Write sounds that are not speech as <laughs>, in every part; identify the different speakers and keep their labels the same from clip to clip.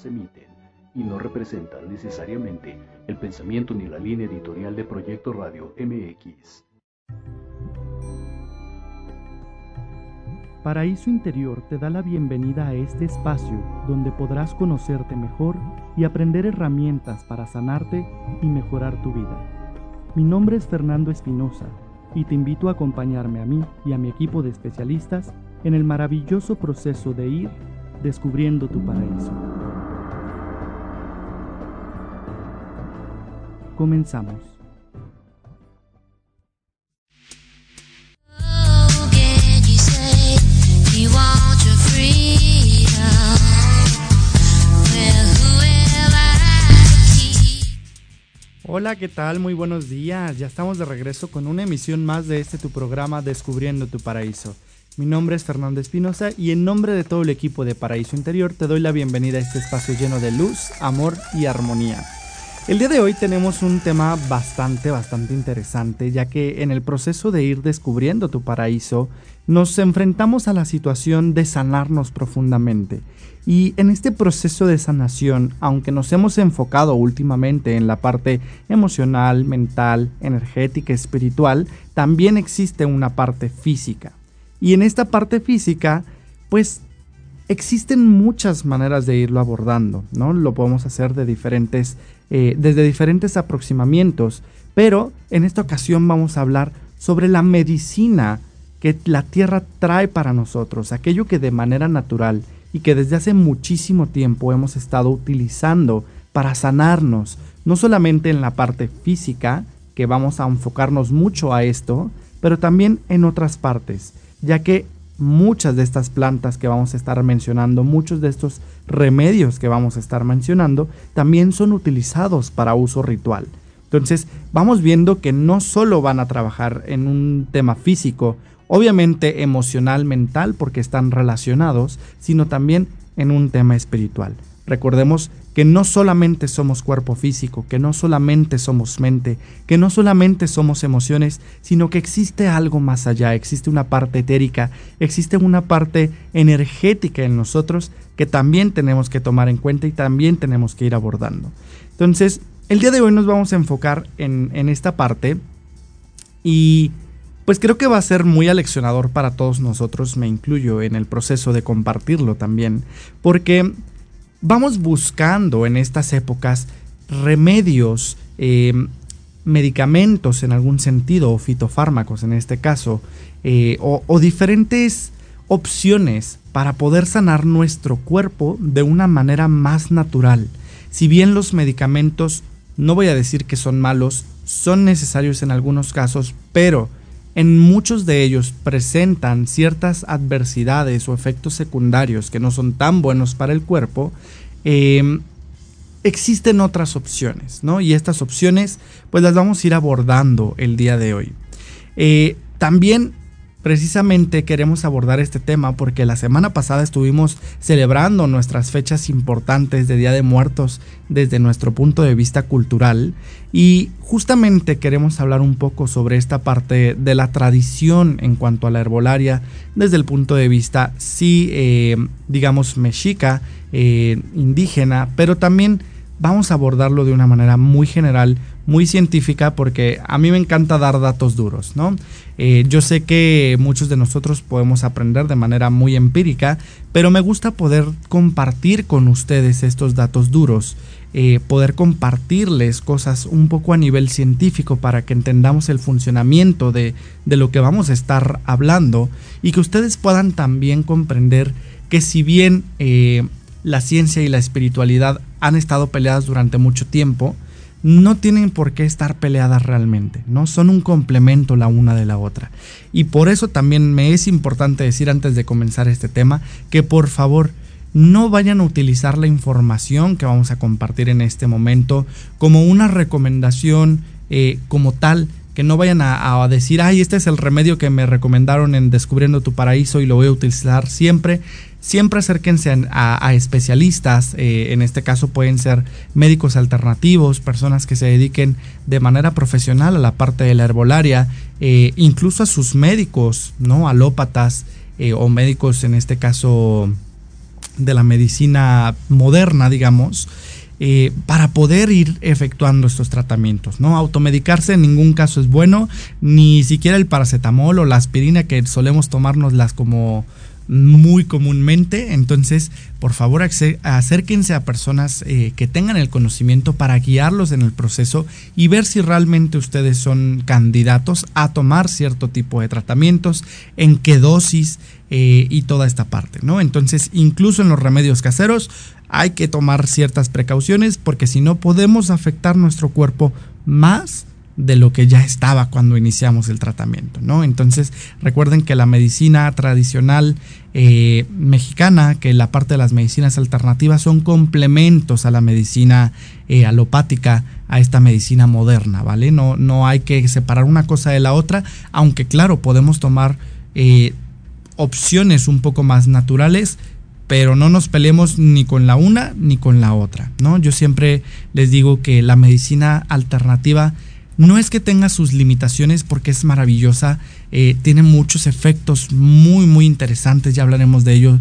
Speaker 1: las emiten y no representan necesariamente el pensamiento ni la línea editorial de Proyecto Radio MX.
Speaker 2: Paraíso Interior te da la bienvenida a este espacio donde podrás conocerte mejor y aprender herramientas para sanarte y mejorar tu vida. Mi nombre es Fernando Espinosa y te invito a acompañarme a mí y a mi equipo de especialistas en el maravilloso proceso de ir descubriendo tu paraíso. Comenzamos. Hola, ¿qué tal? Muy buenos días. Ya estamos de regreso con una emisión más de este tu programa Descubriendo tu Paraíso. Mi nombre es Fernando Espinosa y en nombre de todo el equipo de Paraíso Interior te doy la bienvenida a este espacio lleno de luz, amor y armonía. El día de hoy tenemos un tema bastante, bastante interesante, ya que en el proceso de ir descubriendo tu paraíso, nos enfrentamos a la situación de sanarnos profundamente. Y en este proceso de sanación, aunque nos hemos enfocado últimamente en la parte emocional, mental, energética, espiritual, también existe una parte física. Y en esta parte física, pues existen muchas maneras de irlo abordando, ¿no? Lo podemos hacer de diferentes, eh, desde diferentes aproximamientos, pero en esta ocasión vamos a hablar sobre la medicina que la tierra trae para nosotros, aquello que de manera natural y que desde hace muchísimo tiempo hemos estado utilizando para sanarnos, no solamente en la parte física, que vamos a enfocarnos mucho a esto, pero también en otras partes ya que muchas de estas plantas que vamos a estar mencionando, muchos de estos remedios que vamos a estar mencionando, también son utilizados para uso ritual. Entonces, vamos viendo que no solo van a trabajar en un tema físico, obviamente emocional, mental, porque están relacionados, sino también en un tema espiritual. Recordemos que no solamente somos cuerpo físico, que no solamente somos mente, que no solamente somos emociones, sino que existe algo más allá, existe una parte etérica, existe una parte energética en nosotros que también tenemos que tomar en cuenta y también tenemos que ir abordando. Entonces, el día de hoy nos vamos a enfocar en, en esta parte y pues creo que va a ser muy aleccionador para todos nosotros, me incluyo en el proceso de compartirlo también, porque vamos buscando en estas épocas remedios, eh, medicamentos en algún sentido, o fitofármacos en este caso, eh, o, o diferentes opciones para poder sanar nuestro cuerpo de una manera más natural. Si bien los medicamentos, no voy a decir que son malos, son necesarios en algunos casos, pero en muchos de ellos presentan ciertas adversidades o efectos secundarios que no son tan buenos para el cuerpo, em, existen otras opciones, ¿no? Y estas opciones, pues las vamos a ir abordando el día de hoy. Eh, también Precisamente queremos abordar este tema porque la semana pasada estuvimos celebrando nuestras fechas importantes de Día de Muertos desde nuestro punto de vista cultural y justamente queremos hablar un poco sobre esta parte de la tradición en cuanto a la herbolaria desde el punto de vista sí eh, digamos mexica, eh, indígena, pero también vamos a abordarlo de una manera muy general muy científica porque a mí me encanta dar datos duros, ¿no? Eh, yo sé que muchos de nosotros podemos aprender de manera muy empírica, pero me gusta poder compartir con ustedes estos datos duros, eh, poder compartirles cosas un poco a nivel científico para que entendamos el funcionamiento de, lo que vamos a estar hablando y que ustedes puedan también comprender que si bien eh, la ciencia y la espiritualidad han estado peleadas durante mucho tiempo, no tienen por qué estar peleadas realmente, ¿no? Son un complemento la una de la otra. Y por eso también me es importante decir antes de comenzar este tema que por favor no vayan a utilizar la información que vamos a compartir en este momento como una recomendación eh, como tal, que no vayan a, decir, ay, este es el remedio que me recomendaron en Descubriendo tu Paraíso y lo voy a utilizar siempre. Siempre acérquense a, especialistas, eh, en este caso pueden ser médicos alternativos, personas que se dediquen de manera profesional a la parte de la herbolaria, eh, incluso a sus médicos, ¿no? Alópatas eh, o médicos en este caso de la medicina moderna, digamos, eh, para poder ir efectuando estos tratamientos. ¿no? Automedicarse en ningún caso es bueno, ni siquiera el paracetamol o la aspirina que solemos tomárnoslas como muy comúnmente. Entonces, por favor, acérquense a personas eh, que tengan el conocimiento para guiarlos en el proceso y ver si realmente ustedes son candidatos a tomar cierto tipo de tratamientos, en qué dosis eh, y toda esta parte, ¿no? Entonces, incluso en los remedios caseros, hay que tomar ciertas precauciones porque si no podemos afectar nuestro cuerpo más de lo que ya estaba cuando iniciamos el tratamiento, ¿no? Entonces recuerden que la medicina tradicional eh, mexicana, que la parte de las medicinas alternativas son complementos a la medicina eh, alopática, a esta medicina moderna, ¿vale? No, no hay que separar una cosa de la otra, aunque claro, podemos tomar eh, opciones un poco más naturales pero no nos peleemos ni con la una ni con la otra, ¿no? Yo siempre les digo que la medicina alternativa no es que tenga sus limitaciones porque es maravillosa, eh, tiene muchos efectos muy, muy interesantes, ya hablaremos de ello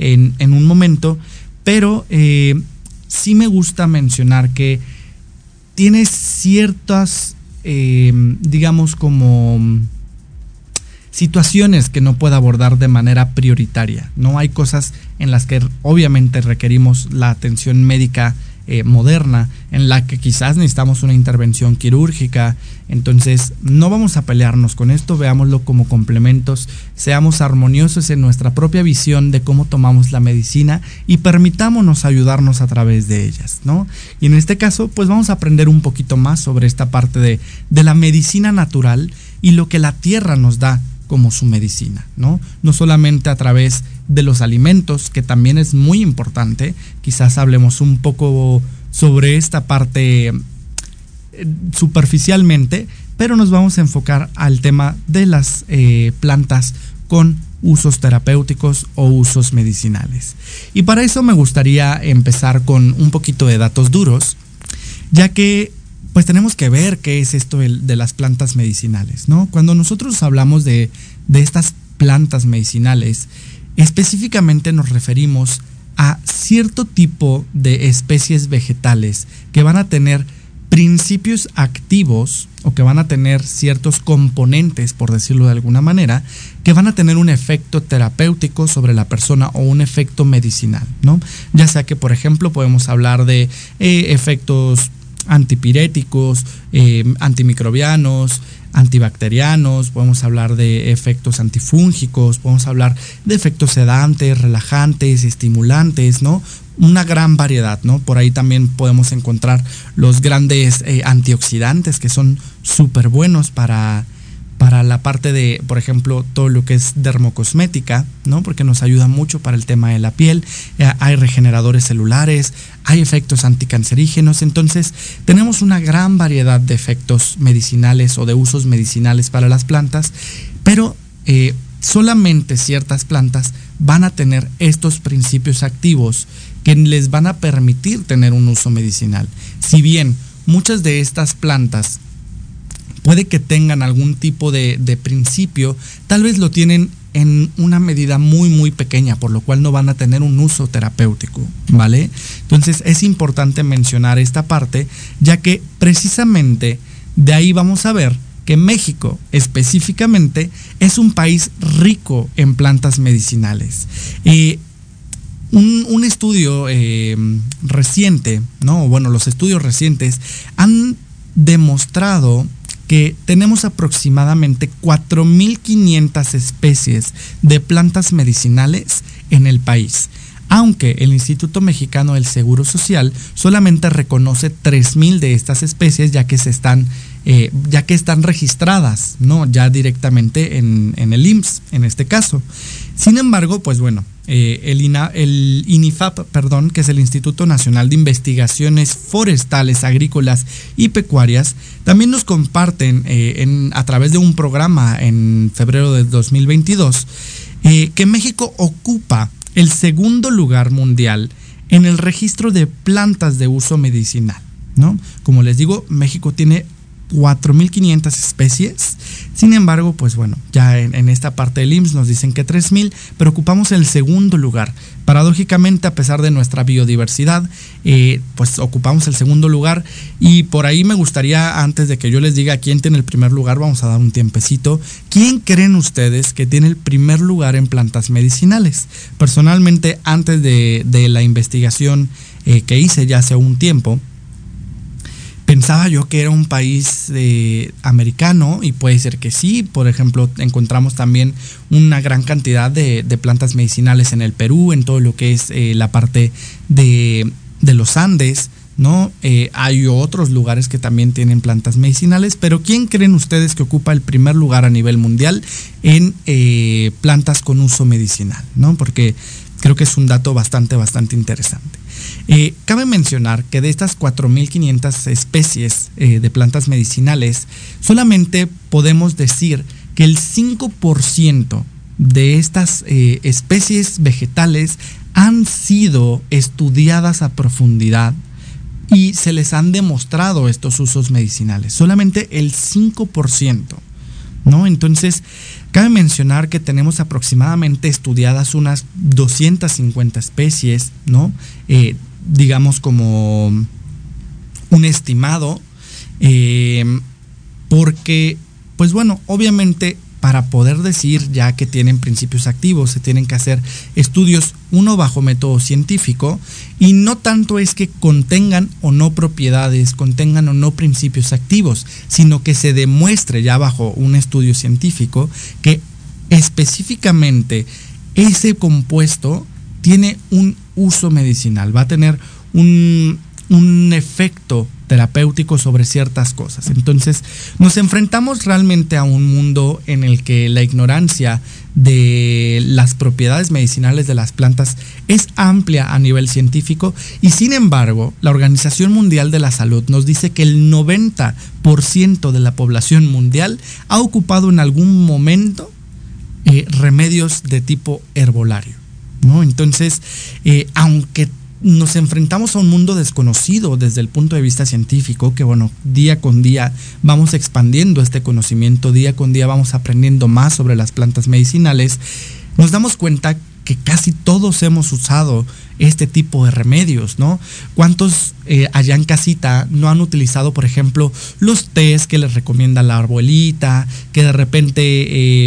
Speaker 2: en, un momento, pero eh, sí me gusta mencionar que tiene ciertas, eh, digamos, como situaciones que no puede abordar de manera prioritaria. No hay cosas en las que obviamente requerimos la atención médica eh, moderna, en la que quizás necesitamos una intervención quirúrgica. Entonces, no vamos a pelearnos con esto, veámoslo como complementos, seamos armoniosos en nuestra propia visión de cómo tomamos la medicina y permitámonos ayudarnos a través de ellas, ¿no? Y en este caso, pues vamos a aprender un poquito más sobre esta parte de, de la medicina natural y lo que la tierra nos da como su medicina, ¿no? No solamente a través de los alimentos, que también es muy importante, quizás hablemos un poco sobre esta parte eh, superficialmente, pero nos vamos a enfocar al tema de las eh, plantas con usos terapéuticos o usos medicinales. Y para eso me gustaría empezar con un poquito de datos duros, ya que pues tenemos que ver qué es esto de las plantas medicinales, ¿no? Cuando nosotros hablamos de, estas plantas medicinales, específicamente nos referimos a cierto tipo de especies vegetales que van a tener principios activos o que van a tener ciertos componentes, por decirlo de alguna manera, que van a tener un efecto terapéutico sobre la persona o un efecto medicinal, ¿no? Ya sea que, por ejemplo, podemos hablar de eh, efectos antipiréticos, eh, antimicrobianos, antibacterianos, podemos hablar de efectos antifúngicos, podemos hablar de efectos sedantes, relajantes, estimulantes, ¿no? Una gran variedad, ¿no? Por ahí también podemos encontrar los grandes eh, antioxidantes que son súper buenos para, para la parte de, por ejemplo, todo lo que es dermocosmética, ¿no? Porque nos ayuda mucho para el tema de la piel. Eh, hay regeneradores celulares, hay efectos anticancerígenos. Entonces, tenemos una gran variedad de efectos medicinales o de usos medicinales para las plantas, pero eh, solamente ciertas plantas van a tener estos principios activos que les van a permitir tener un uso medicinal. Si bien muchas de estas plantas puede que tengan algún tipo de, principio, tal vez lo tienen en una medida muy muy pequeña, por lo cual no van a tener un uso terapéutico, ¿vale? Entonces es importante mencionar esta parte, ya que precisamente de ahí vamos a ver que México específicamente es un país rico en plantas medicinales. y un, estudio eh, reciente, ¿no? Bueno, los estudios recientes han demostrado que tenemos aproximadamente 4.500 especies de plantas medicinales en el país. aunque el Instituto Mexicano del Seguro Social solamente reconoce 3.000 de estas especies ya que se están eh, ya que están registradas, ¿no? Ya directamente en, el IMSS, en este caso. Sin embargo, pues bueno, eh, el, INIFAP, perdón, que es el Instituto Nacional de Investigaciones Forestales, Agrícolas y Pecuarias, también nos comparten eh, a través de un programa en febrero de 2022 que México ocupa el segundo lugar mundial en el registro de plantas de uso medicinal. ¿no? Como les digo, México tiene 4.500 especies. Sin embargo, pues bueno, ya en, esta parte del IMSS nos dicen que 3.000, pero ocupamos el segundo lugar. Paradójicamente, a pesar de nuestra biodiversidad, eh, pues ocupamos el segundo lugar. Y por ahí me gustaría, antes de que yo les diga quién tiene el primer lugar, vamos a dar un tiempecito. ¿Quién creen ustedes que tiene el primer lugar en plantas medicinales? Personalmente, antes de, la investigación eh, que hice ya hace un tiempo, pensaba yo que era un país eh, americano y puede ser que sí. Por ejemplo, encontramos también una gran cantidad de, plantas medicinales en el Perú, en todo lo que es eh, la parte de, los Andes. ¿no? Eh, hay otros lugares que también tienen plantas medicinales, pero ¿quién creen ustedes que ocupa el primer lugar a nivel mundial en plantas con uso medicinal? ¿no? Porque creo que es un dato bastante, bastante interesante. Eh, cabe mencionar que de estas 4.500 especies eh, de plantas medicinales, solamente podemos decir que el 5% de estas eh, especies vegetales han sido estudiadas a profundidad y se les han demostrado estos usos medicinales. Solamente el 5%. ¿No? Entonces, cabe mencionar que tenemos aproximadamente estudiadas unas 250 especies, ¿no? digamos, como un estimado, eh, porque, pues bueno, obviamente para poder decir ya que tienen principios activos, se tienen que hacer estudios, uno bajo método científico, y no tanto es que contengan o no propiedades, contengan o no principios activos, sino que se demuestre ya bajo un estudio científico que específicamente ese compuesto tiene un uso medicinal, va a tener un, efecto terapéutico sobre ciertas cosas. Entonces, nos enfrentamos realmente a un mundo en el que la ignorancia de las propiedades medicinales de las plantas es amplia a nivel científico y sin embargo, la Organización Mundial de la Salud nos dice que el 90% de la población mundial ha ocupado en algún momento eh, remedios de tipo herbolario. ¿no? Entonces, eh, aunque nos enfrentamos a un mundo desconocido desde el punto de vista científico, que bueno, día con día vamos expandiendo este conocimiento, día con día vamos aprendiendo más sobre las plantas medicinales, nos damos cuenta que casi todos hemos usado este tipo de remedios, ¿no? ¿Cuántos eh, allá en casita no han utilizado, por ejemplo, los tés que les recomienda la arbolita, que de repente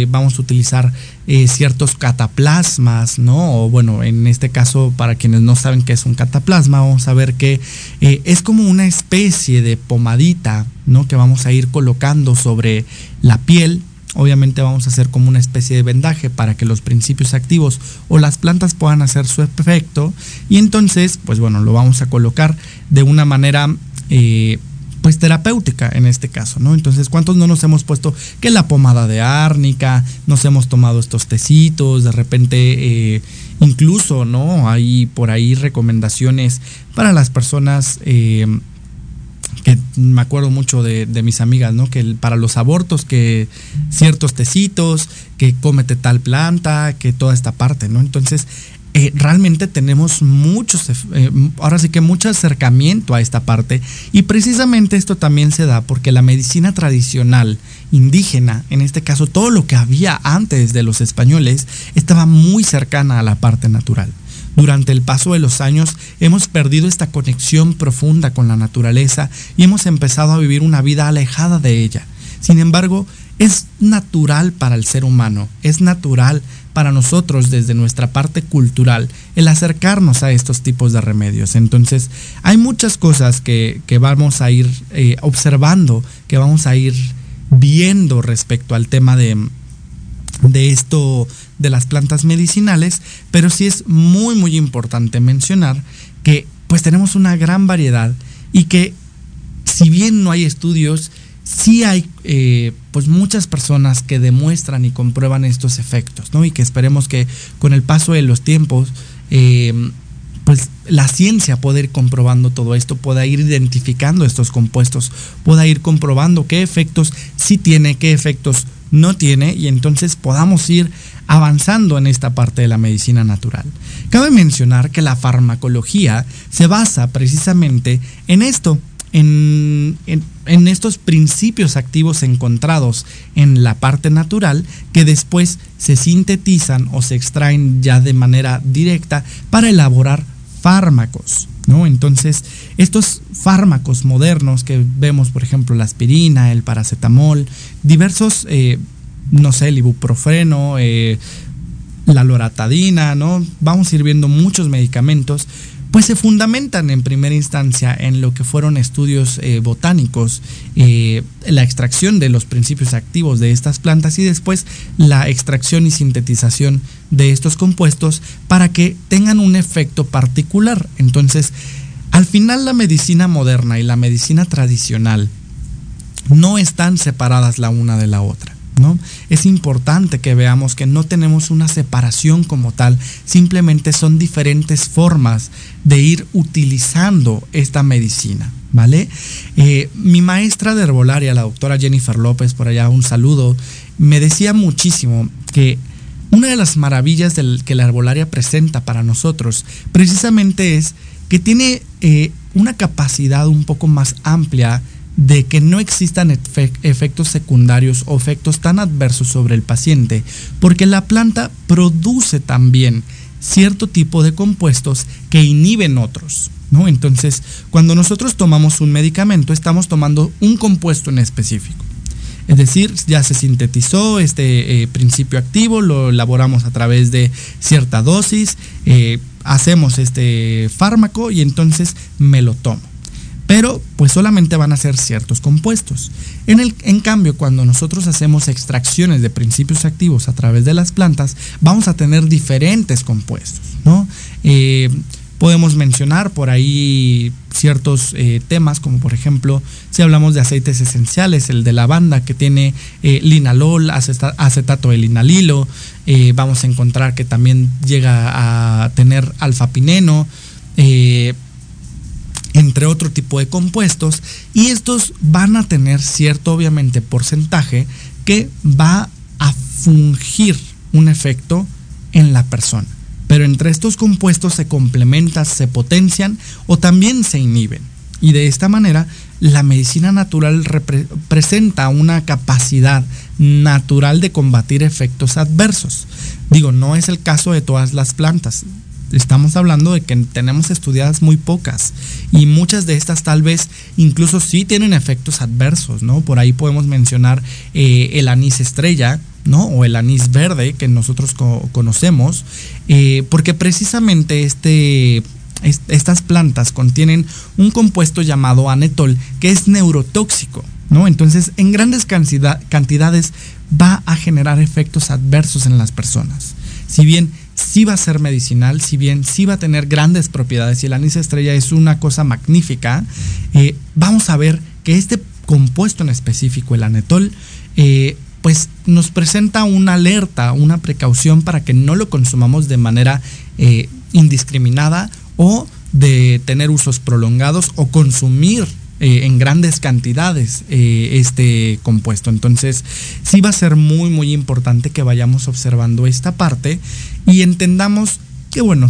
Speaker 2: eh, vamos a utilizar eh, ciertos cataplasmas, ¿no? O bueno, en este caso, para quienes no saben qué es un cataplasma, vamos a ver que es como una especie de pomadita, ¿no? Que vamos a ir colocando sobre la piel Obviamente vamos a hacer como una especie de vendaje para que los principios activos o las plantas puedan hacer su efecto y entonces, pues bueno, lo vamos a colocar de una manera eh, pues terapéutica en este caso, ¿no? Entonces, ¿cuántos no nos hemos puesto que la pomada de árnica, nos hemos tomado estos tecitos, de repente eh, incluso, ¿no? Hay por ahí recomendaciones para las personas eh, que me acuerdo mucho de, mis amigas, ¿no? Que para los abortos, que ciertos tecitos, que cómete tal planta, que toda esta parte, ¿no? Entonces, eh, realmente tenemos muchos, eh, ahora sí que mucho acercamiento a esta parte y precisamente esto también se da porque la medicina tradicional indígena, en este caso todo lo que había antes de los españoles, estaba muy cercana a la parte natural. Durante el paso de los años hemos perdido esta conexión profunda con la naturaleza y hemos empezado a vivir una vida alejada de ella. Sin embargo, es natural para el ser humano, es natural para nosotros desde nuestra parte cultural el acercarnos a estos tipos de remedios. Entonces, hay muchas cosas que, vamos a ir eh, observando, que vamos a ir viendo respecto al tema de, de esto de las plantas medicinales, pero sí es muy muy importante mencionar que pues tenemos una gran variedad y que si bien no hay estudios, sí hay eh, pues muchas personas que demuestran y comprueban estos efectos, ¿no? Y que esperemos que con el paso de los tiempos, eh, pues la ciencia pueda ir comprobando todo esto, pueda ir identificando estos compuestos, pueda ir comprobando qué efectos sí tiene, qué efectos no tiene, y entonces podamos ir avanzando en esta parte de la medicina natural. Cabe mencionar que la farmacología se basa precisamente en esto, en, estos principios activos encontrados en la parte natural que después se sintetizan o se extraen ya de manera directa para elaborar fármacos. ¿no? Entonces, estos fármacos modernos que vemos, por ejemplo, la aspirina, el paracetamol, diversos, eh, no sé, el ibuprofeno, eh, la loratadina, ¿no? Vamos a ir viendo muchos medicamentos pues se fundamentan en primera instancia en lo que fueron estudios eh, botánicos, eh, la extracción de los principios activos de estas plantas y después la extracción y sintetización de estos compuestos para que tengan un efecto particular. Entonces, al final la medicina moderna y la medicina tradicional no están separadas la una de la otra. Es importante que veamos que no tenemos una separación como tal, simplemente son diferentes formas de ir utilizando esta medicina, ¿vale? Eh, mi maestra de herbolaria, la doctora Jennifer López, por allá un saludo, me decía muchísimo que una de las maravillas que la herbolaria presenta para nosotros precisamente es que tiene eh, una capacidad un poco más amplia de que no existan efectos secundarios o efectos tan adversos sobre el paciente, porque la planta produce también cierto tipo de compuestos que inhiben otros. ¿no? Entonces, cuando nosotros tomamos un medicamento, estamos tomando un compuesto en específico. Es decir, ya se sintetizó este eh, principio activo, lo elaboramos a través de cierta dosis, eh, hacemos este fármaco y entonces me lo tomo pero pues solamente van a ser ciertos compuestos. En, el, en cambio, cuando nosotros hacemos extracciones de principios activos a través de las plantas, vamos a tener diferentes compuestos, ¿no? Eh, podemos mencionar por ahí ciertos eh, temas, como por ejemplo, si hablamos de aceites esenciales, el de lavanda que tiene eh, linalol, acetato de linalilo, vamos a encontrar que también llega a tener alfapineno, entre otro tipo de compuestos y estos van a tener cierto obviamente porcentaje que va a fungir un efecto en la persona. Pero entre estos compuestos se complementan, se potencian o también se inhiben. Y de esta manera la medicina natural presenta una capacidad natural de combatir efectos adversos. Digo, no es el caso de todas las plantas estamos hablando de que tenemos estudiadas muy pocas y muchas de estas tal vez incluso sí tienen efectos adversos, ¿no? Por ahí podemos mencionar eh, el anís estrella, ¿no? O el anís verde que nosotros conocemos, eh, porque precisamente este, estas plantas contienen un compuesto llamado anetol que es neurotóxico, ¿no? Entonces en grandes cantidades va a generar efectos adversos en las personas. Si bien sí va a ser medicinal, si bien sí va a tener grandes propiedades y el anís estrella es una cosa magnífica, eh, vamos a ver que este compuesto en específico, el anetol, eh, pues nos presenta una alerta, una precaución para que no lo consumamos de manera eh, indiscriminada o de tener usos prolongados o consumir eh, en grandes cantidades eh, este compuesto. Entonces, sí va a ser muy, muy importante que vayamos observando esta parte y entendamos que, bueno,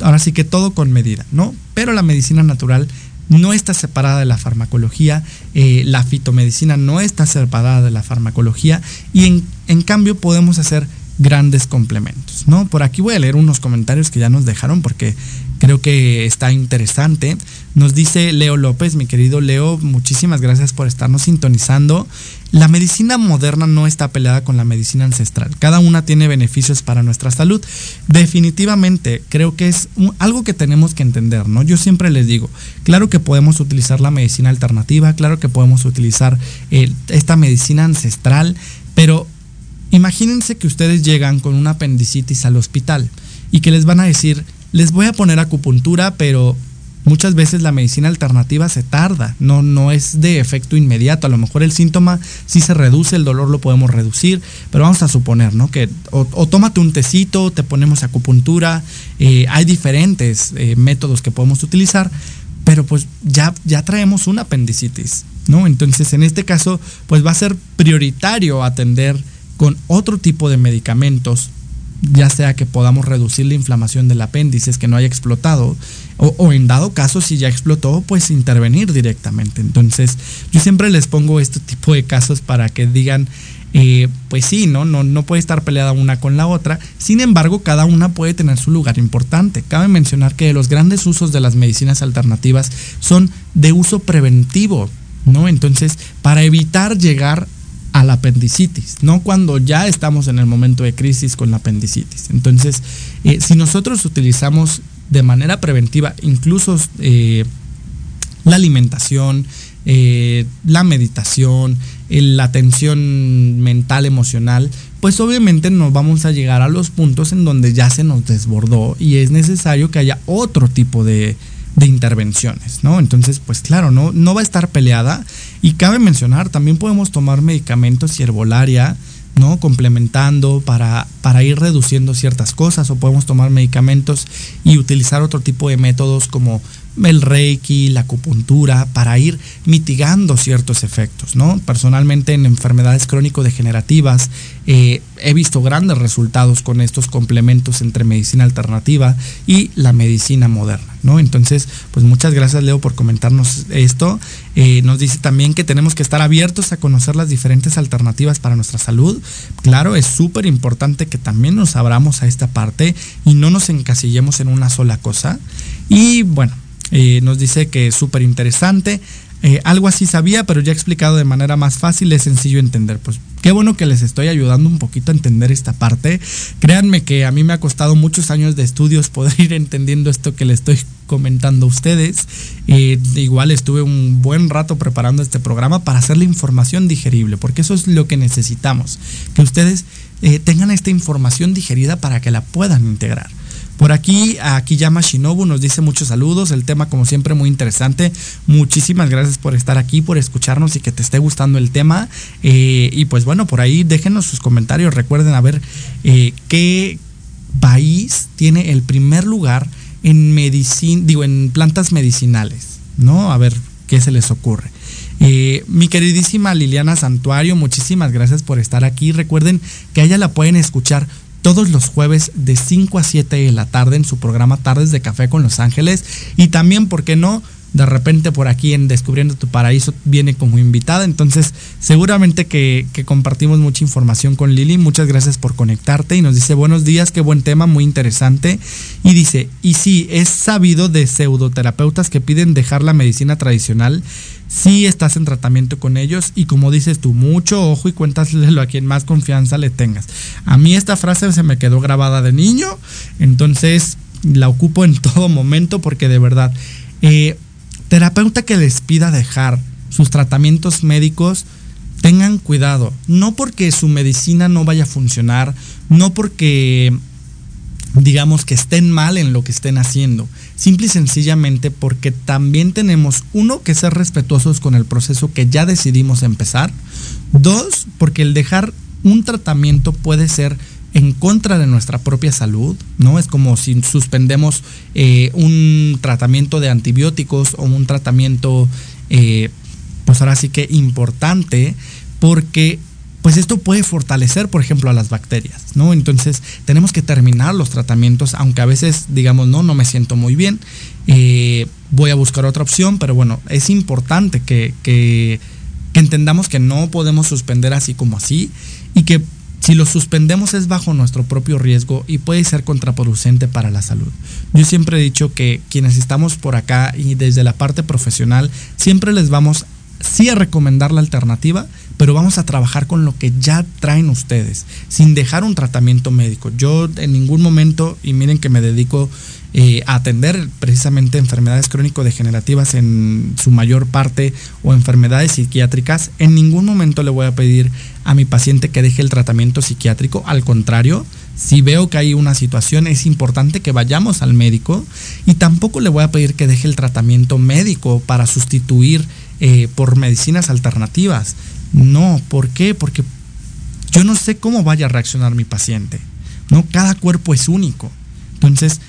Speaker 2: ahora sí que todo con medida, ¿no? Pero la medicina natural no está separada de la farmacología, eh, la fitomedicina no está separada de la farmacología y en, en cambio podemos hacer grandes complementos, ¿no? Por aquí voy a leer unos comentarios que ya nos dejaron porque creo que está interesante. Nos dice Leo López, mi querido Leo, muchísimas gracias por estarnos sintonizando. La medicina moderna no está peleada con la medicina ancestral. Cada una tiene beneficios para nuestra salud. Definitivamente, creo que es algo que tenemos que entender, ¿no? Yo siempre les digo, claro que podemos utilizar la medicina alternativa, claro que podemos utilizar esta medicina ancestral, pero imagínense que ustedes llegan con una apendicitis al hospital y que les van a decir, les voy a poner acupuntura, pero muchas veces la medicina alternativa se tarda, no, no es de efecto inmediato. A lo mejor el síntoma sí se reduce, el dolor lo podemos reducir, pero vamos a suponer, ¿no? Que o, tómate un tecito, te ponemos acupuntura, eh, hay diferentes eh, métodos que podemos utilizar, pero pues ya, ya traemos una apendicitis, ¿no? Entonces en este caso, pues va a ser prioritario atender con otro tipo de medicamentos ya sea que podamos reducir la inflamación del apéndice, que no haya explotado, o, en dado caso, si ya explotó, pues intervenir directamente. Entonces, yo siempre les pongo este tipo de casos para que digan, eh, pues sí, ¿no? ¿no? No puede estar peleada una con la otra. Sin embargo, cada una puede tener su lugar importante. Cabe mencionar que los grandes usos de las medicinas alternativas son de uso preventivo, ¿no? Entonces, para evitar llegar a la apendicitis, no cuando ya estamos en el momento de crisis con la apendicitis. Entonces, eh, si nosotros utilizamos de manera preventiva incluso eh, la alimentación, eh, la meditación, la atención mental, emocional, pues obviamente nos vamos a llegar a los puntos en donde ya se nos desbordó y es necesario que haya otro tipo de, de intervenciones, ¿no? Entonces, pues claro, no, no va a estar peleada. Y cabe mencionar, también podemos tomar medicamentos y herbolaria, ¿no? Complementando para, para ir reduciendo ciertas cosas, o podemos tomar medicamentos y utilizar otro tipo de métodos como el reiki, la acupuntura, para ir mitigando ciertos efectos, ¿no? Personalmente en enfermedades crónico-degenerativas eh, he visto grandes resultados con estos complementos entre medicina alternativa y la medicina moderna, ¿no? Entonces, pues muchas gracias Leo por comentarnos esto. Eh, nos dice también que tenemos que estar abiertos a conocer las diferentes alternativas para nuestra salud. Claro, es súper importante que también nos abramos a esta parte y no nos encasillemos en una sola cosa. Y bueno, eh, nos dice que es súper interesante. Eh, algo así sabía, pero ya explicado de manera más fácil, es sencillo entender. Pues qué bueno que les estoy ayudando un poquito a entender esta parte. Créanme que a mí me ha costado muchos años de estudios poder <laughs> ir entendiendo esto que les estoy comentando a ustedes. Eh, igual estuve un buen rato preparando este programa para hacer la información digerible, porque eso es lo que necesitamos, que ustedes tengan esta información digerida para que la puedan integrar. Por aquí, aquí llama Shinobu, nos dice muchos saludos. El tema, como siempre, muy interesante. Muchísimas gracias por estar aquí, por escucharnos y que te esté gustando el tema. Eh, y pues bueno, por ahí déjenos sus comentarios. Recuerden a ver eh, qué país tiene el primer lugar en medicina, digo, en plantas medicinales, ¿no? A ver qué se les ocurre. Eh, mi queridísima Liliana Santuario, muchísimas gracias por estar aquí. Recuerden que a ella la pueden escuchar todos los jueves de 5 a 7 de la tarde en su programa Tardes de Café con Los Ángeles. Y también, ¿por qué no? De repente por aquí en Descubriendo tu Paraíso viene como invitada. Entonces, seguramente que, compartimos mucha información con Lili. Muchas gracias por conectarte. Y nos dice, buenos días, qué buen tema, muy interesante. Y dice, y sí, es sabido de pseudoterapeutas que piden dejar la medicina tradicional si estás en tratamiento con ellos y como dices tú, mucho ojo y cuéntaselo a quien más confianza le tengas. A mí esta frase se me quedó grabada de niño, entonces la ocupo en <laughs> todo momento porque de verdad, eh, terapeuta que les pida dejar sus tratamientos médicos, tengan cuidado, no porque su medicina no vaya a funcionar, no porque digamos que estén mal en lo que estén haciendo. Simple y sencillamente porque también tenemos, uno, que ser respetuosos con el proceso que ya decidimos empezar. Dos, porque el dejar un tratamiento puede ser en contra de nuestra propia salud, ¿no? Es como si suspendemos eh, un tratamiento de antibióticos o un tratamiento, eh, pues ahora sí que importante, porque pues esto puede fortalecer, por ejemplo, a las bacterias, ¿no? Entonces tenemos que terminar los tratamientos, aunque a veces digamos, no, no me siento muy bien, eh, voy a buscar otra opción, pero bueno, es importante que, que, entendamos que no podemos suspender así como así y que si lo suspendemos es bajo nuestro propio riesgo y puede ser contraproducente para la salud. Yo siempre he dicho que quienes estamos por acá y desde la parte profesional, siempre les vamos sí a recomendar la alternativa, pero vamos a trabajar con lo que ya traen ustedes, sin dejar un tratamiento médico. Yo en ningún momento, y miren que me dedico eh, atender precisamente enfermedades crónico-degenerativas en su mayor parte o enfermedades psiquiátricas, en ningún momento le voy a pedir a mi paciente que deje el tratamiento psiquiátrico. Al contrario, si veo que hay una situación, es importante que vayamos al médico y tampoco le voy a pedir que deje el tratamiento médico para sustituir eh, por medicinas alternativas. No, ¿por qué? Porque yo no sé cómo vaya a reaccionar mi paciente. ¿no? Cada cuerpo es único. Entonces,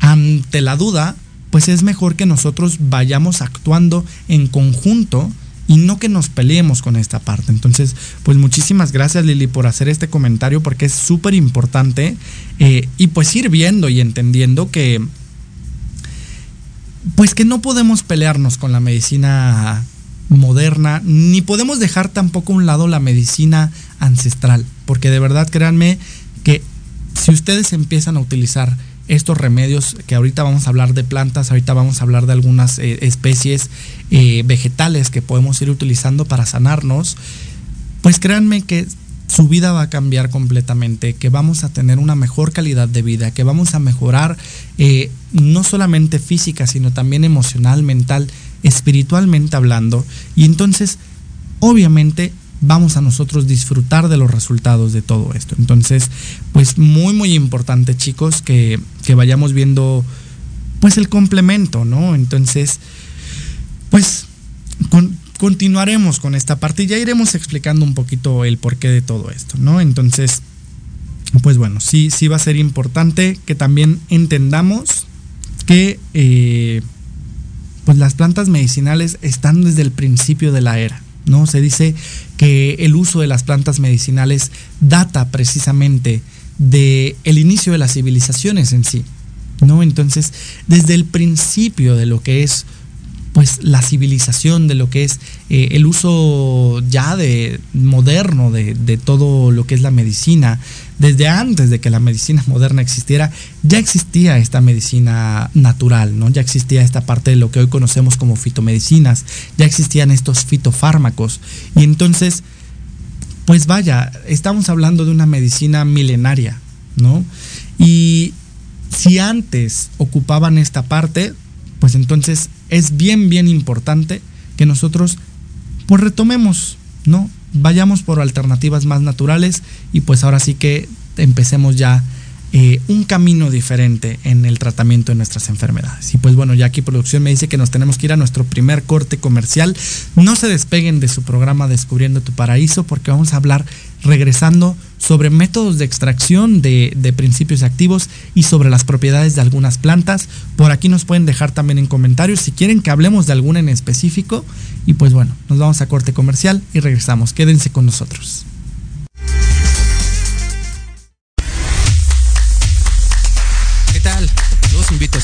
Speaker 2: ante la duda, pues es mejor que nosotros vayamos actuando en conjunto y no que nos peleemos con esta parte. Entonces, pues muchísimas gracias Lili por hacer este comentario porque es súper importante eh, y pues ir viendo y entendiendo que pues que no podemos pelearnos con la medicina moderna, ni podemos dejar tampoco a un lado la medicina ancestral, porque de verdad créanme que si ustedes empiezan a utilizar estos remedios, que ahorita vamos a hablar de plantas, ahorita vamos a hablar de algunas eh, especies eh, vegetales que podemos ir utilizando para sanarnos, pues créanme que su vida va a cambiar completamente, que vamos a tener una mejor calidad de vida, que vamos a mejorar eh, no solamente física, sino también emocional, mental, espiritualmente hablando. Y entonces, obviamente, vamos a nosotros disfrutar de los resultados de todo esto. Entonces, pues muy, muy importante, chicos, que, vayamos viendo, pues el complemento, ¿no? Entonces, pues continuaremos con esta parte y ya iremos explicando un poquito el porqué de todo esto, ¿no? Entonces, pues bueno, sí, sí va a ser importante que también entendamos que eh, pues las plantas medicinales están desde el principio de la era. ¿no? Se dice que el uso de las plantas medicinales data precisamente del el inicio de las civilizaciones en sí, ¿no? Entonces, desde el principio de lo que es pues la civilización, de lo que es eh, el uso ya de moderno de, de, todo lo que es la medicina, desde antes de que la medicina <laughs> moderna existiera, ya existía esta medicina natural, ¿no? Ya existía esta parte de lo que hoy conocemos como fitomedicinas, ya existían estos fitofármacos. Y entonces, pues vaya, estamos hablando de una medicina milenaria, ¿no? Y si antes ocupaban esta parte, pues entonces es bien, bien importante que nosotros pues retomemos, ¿no? Vayamos por alternativas más naturales y pues ahora sí que empecemos ya eh, un camino diferente en el tratamiento de nuestras enfermedades. Y pues bueno, ya aquí producción me dice que nos tenemos que ir a nuestro primer corte comercial. No se despeguen de su programa Descubriendo tu Paraíso porque vamos a hablar regresando sobre métodos de extracción de, de, principios activos y sobre las propiedades de algunas plantas. Por aquí nos pueden dejar también en comentarios si quieren que hablemos de alguna en específico. Y pues bueno, nos vamos a corte comercial y regresamos. Quédense con nosotros.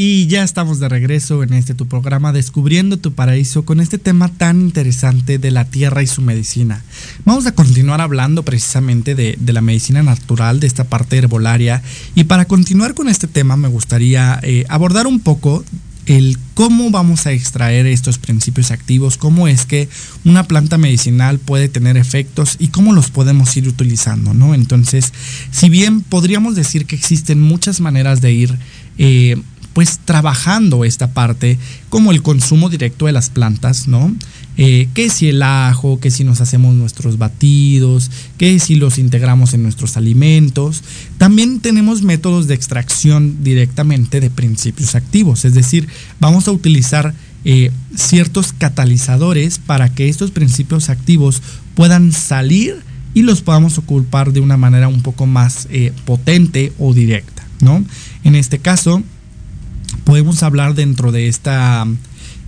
Speaker 2: Y ya estamos de regreso en este tu programa Descubriendo tu Paraíso con este tema tan interesante de la tierra y su medicina. Vamos a continuar hablando precisamente de, la medicina natural, de esta parte herbolaria. Y para continuar con este tema me gustaría eh, abordar un poco el cómo vamos a extraer estos principios activos, cómo es que una planta medicinal puede tener efectos y cómo los podemos ir utilizando, ¿no? Entonces, si bien podríamos decir que existen muchas maneras de ir eh, pues trabajando esta parte como el consumo directo de las plantas, ¿no? Eh, que si el ajo, que si nos hacemos nuestros batidos, que si los integramos en nuestros alimentos. También tenemos métodos de extracción directamente de principios activos, es decir, vamos a utilizar eh, ciertos catalizadores para que estos principios activos puedan salir y los podamos ocupar de una manera un poco más eh, potente o directa, ¿no? En este caso, podemos hablar dentro de esta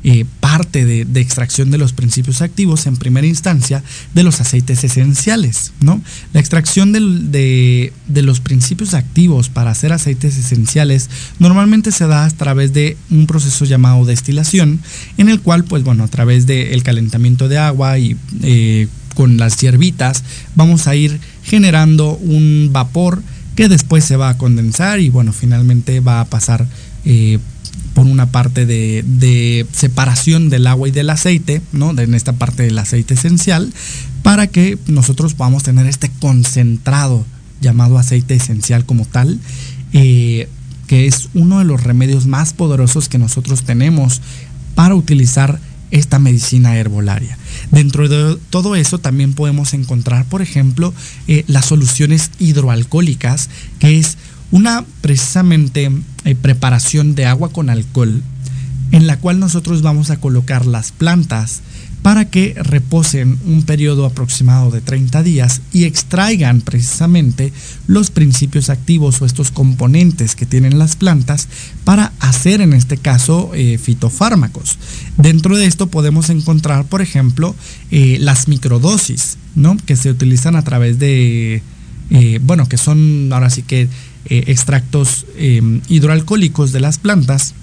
Speaker 2: eh, parte de, extracción de los principios activos, en primera instancia, de los aceites esenciales. ¿no? La extracción de, los principios activos para hacer aceites esenciales normalmente se da a través de un proceso llamado destilación, en el cual, pues bueno, a través del calentamiento de agua y eh, con las hierbitas, vamos a ir generando un vapor que después se va a condensar y bueno, finalmente va a pasar eh, por una parte de, separación del agua y del aceite, ¿no? En esta parte del aceite esencial, para que nosotros podamos tener este concentrado llamado aceite esencial como tal, eh, que es uno de los remedios más poderosos que nosotros tenemos para utilizar esta medicina herbolaria. Dentro de todo eso también podemos encontrar, por ejemplo, eh, las soluciones hidroalcohólicas, que es una precisamente eh, preparación de agua con alcohol en la cual nosotros vamos a colocar las plantas para que reposen un periodo aproximado de 30 días y extraigan precisamente los principios activos o estos componentes que tienen las plantas para hacer en este caso eh, fitofármacos. Dentro de esto podemos encontrar, por ejemplo, eh, las microdosis, ¿no? que se utilizan a través de, bueno, que son ahora sí que eh, extractos em, hidroalcohólicos de las plantas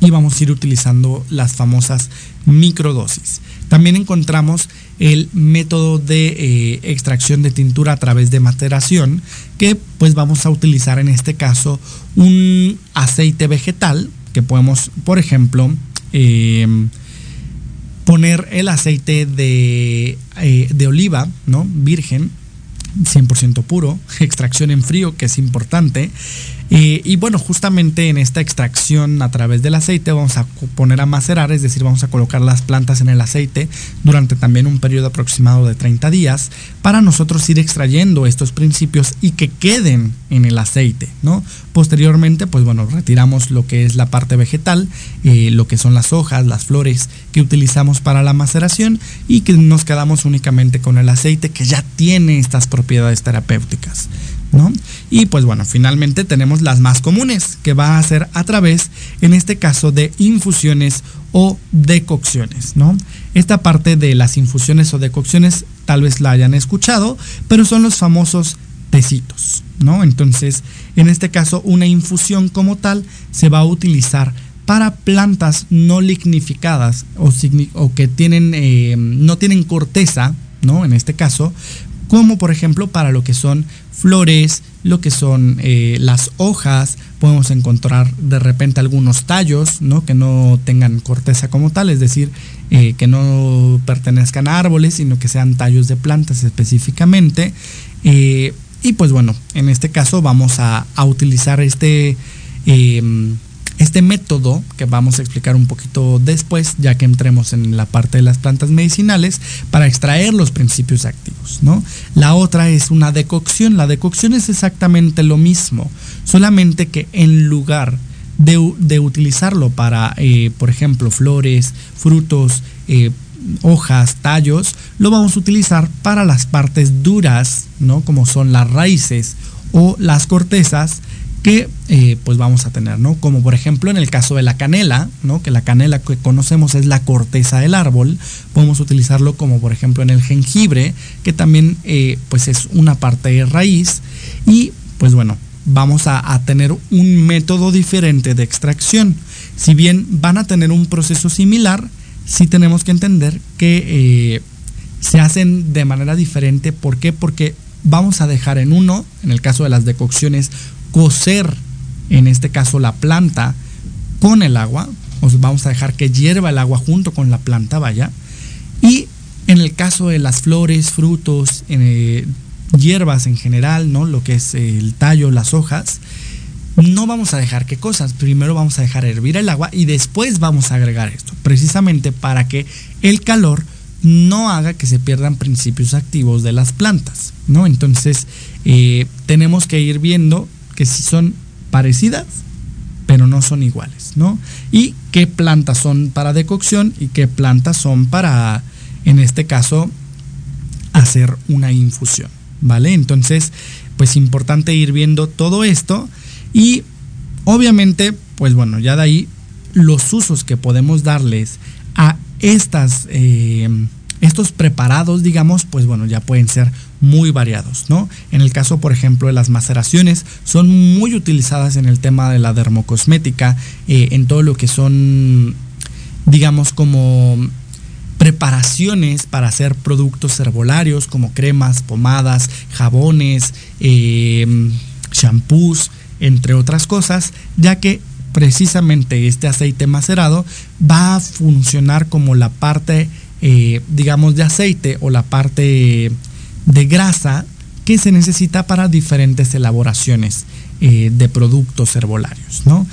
Speaker 2: y vamos a ir utilizando las famosas microdosis. También encontramos el método de eh, extracción de tintura a través de maceración, que pues vamos a utilizar en este caso un aceite vegetal, que podemos, por ejemplo, em, poner el aceite de, eh, de oliva, ¿no? Virgen, 100% puro, <laughs> extracción en frío, que es importante, y bueno, justamente en esta extracción a través del aceite vamos a poner a macerar, es decir, vamos a colocar las plantas en el aceite durante también un periodo aproximado de 30 días para nosotros ir extrayendo estos principios y que queden en el aceite, ¿no? Posteriormente, pues bueno, retiramos lo que es la parte vegetal, eh, lo que son las hojas, las flores que utilizamos para la maceración y que nos quedamos únicamente con el aceite que ya tiene estas propiedades terapéuticas. Y pues bueno, finalmente tenemos las más comunes, que va a ser a través, en este caso, de infusiones o decocciones, ¿no? Esta parte de las infusiones o decocciones tal vez la hayan escuchado, pero son los famosos tecitos, ¿no? Entonces, en este caso, una infusión como tal se va a utilizar para plantas no lignificadas o, que tienen, eh, no tienen corteza, ¿no? En este caso, como por ejemplo para lo que son flores, lo que son eh, las hojas, podemos encontrar de repente algunos tallos, ¿no? Que no tengan corteza como tal, es decir, eh, que no pertenezcan a árboles, sino que sean tallos de plantas específicamente. y pues bueno, en este caso vamos a, a utilizar este este método, que vamos a explicar un poquito después, ya que entremos en la parte de las plantas medicinales, para extraer los principios activos. ¿no? La otra es una decocción. La decocción es exactamente lo mismo, solamente que en lugar de, utilizarlo para, eh, por ejemplo, flores, frutos, eh, hojas, tallos, lo vamos a utilizar para las partes duras, ¿no? Como son las raíces o las cortezas que eh, pues vamos a tener, ¿no? Como por ejemplo en el caso de la canela, ¿no? Que la canela que conocemos es la corteza del árbol, podemos utilizarlo como por ejemplo en el jengibre, que también eh, pues es una parte de raíz y pues bueno, vamos a, tener un método diferente de extracción. Si bien van a tener un proceso similar, sí tenemos que entender que eh, se hacen de manera diferente. ¿Por qué? Porque vamos a dejar en uno, en el caso de las decocciones, cocer, en este caso la planta, con el agua. vamos a dejar que hierva el agua junto con la planta, vaya. Y en el caso de las flores, frutos, eh, hierbas en general, ¿no? Lo que es el tallo, las hojas, no vamos a dejar que cosas. Primero vamos a dejar hervir el agua y después vamos a agregar esto, precisamente para que el calor no haga que se pierdan principios activos de las plantas, ¿no? Entonces eh, tenemos que ir viendo que son parecidas, pero no son iguales, ¿no? Y qué plantas son para decocción y qué plantas son para, en este caso, hacer una infusión, ¿vale? Entonces, pues importante ir viendo todo esto y obviamente, pues bueno, ya de ahí los usos que podemos darles a estas... Eh, estos preparados, digamos, pues bueno, ya pueden ser muy variados, ¿no? En el caso, por ejemplo, de las maceraciones, son muy utilizadas en el tema de la dermocosmética, eh, en todo lo que son, digamos, como preparaciones para hacer productos herbolarios como cremas, pomadas, jabones, eh, shampoos, entre otras cosas, ya que precisamente este aceite macerado va a funcionar como la parte eh, digamos, de aceite o la parte de grasa que se necesita para diferentes elaboraciones eh, de productos herbolarios, ¿no?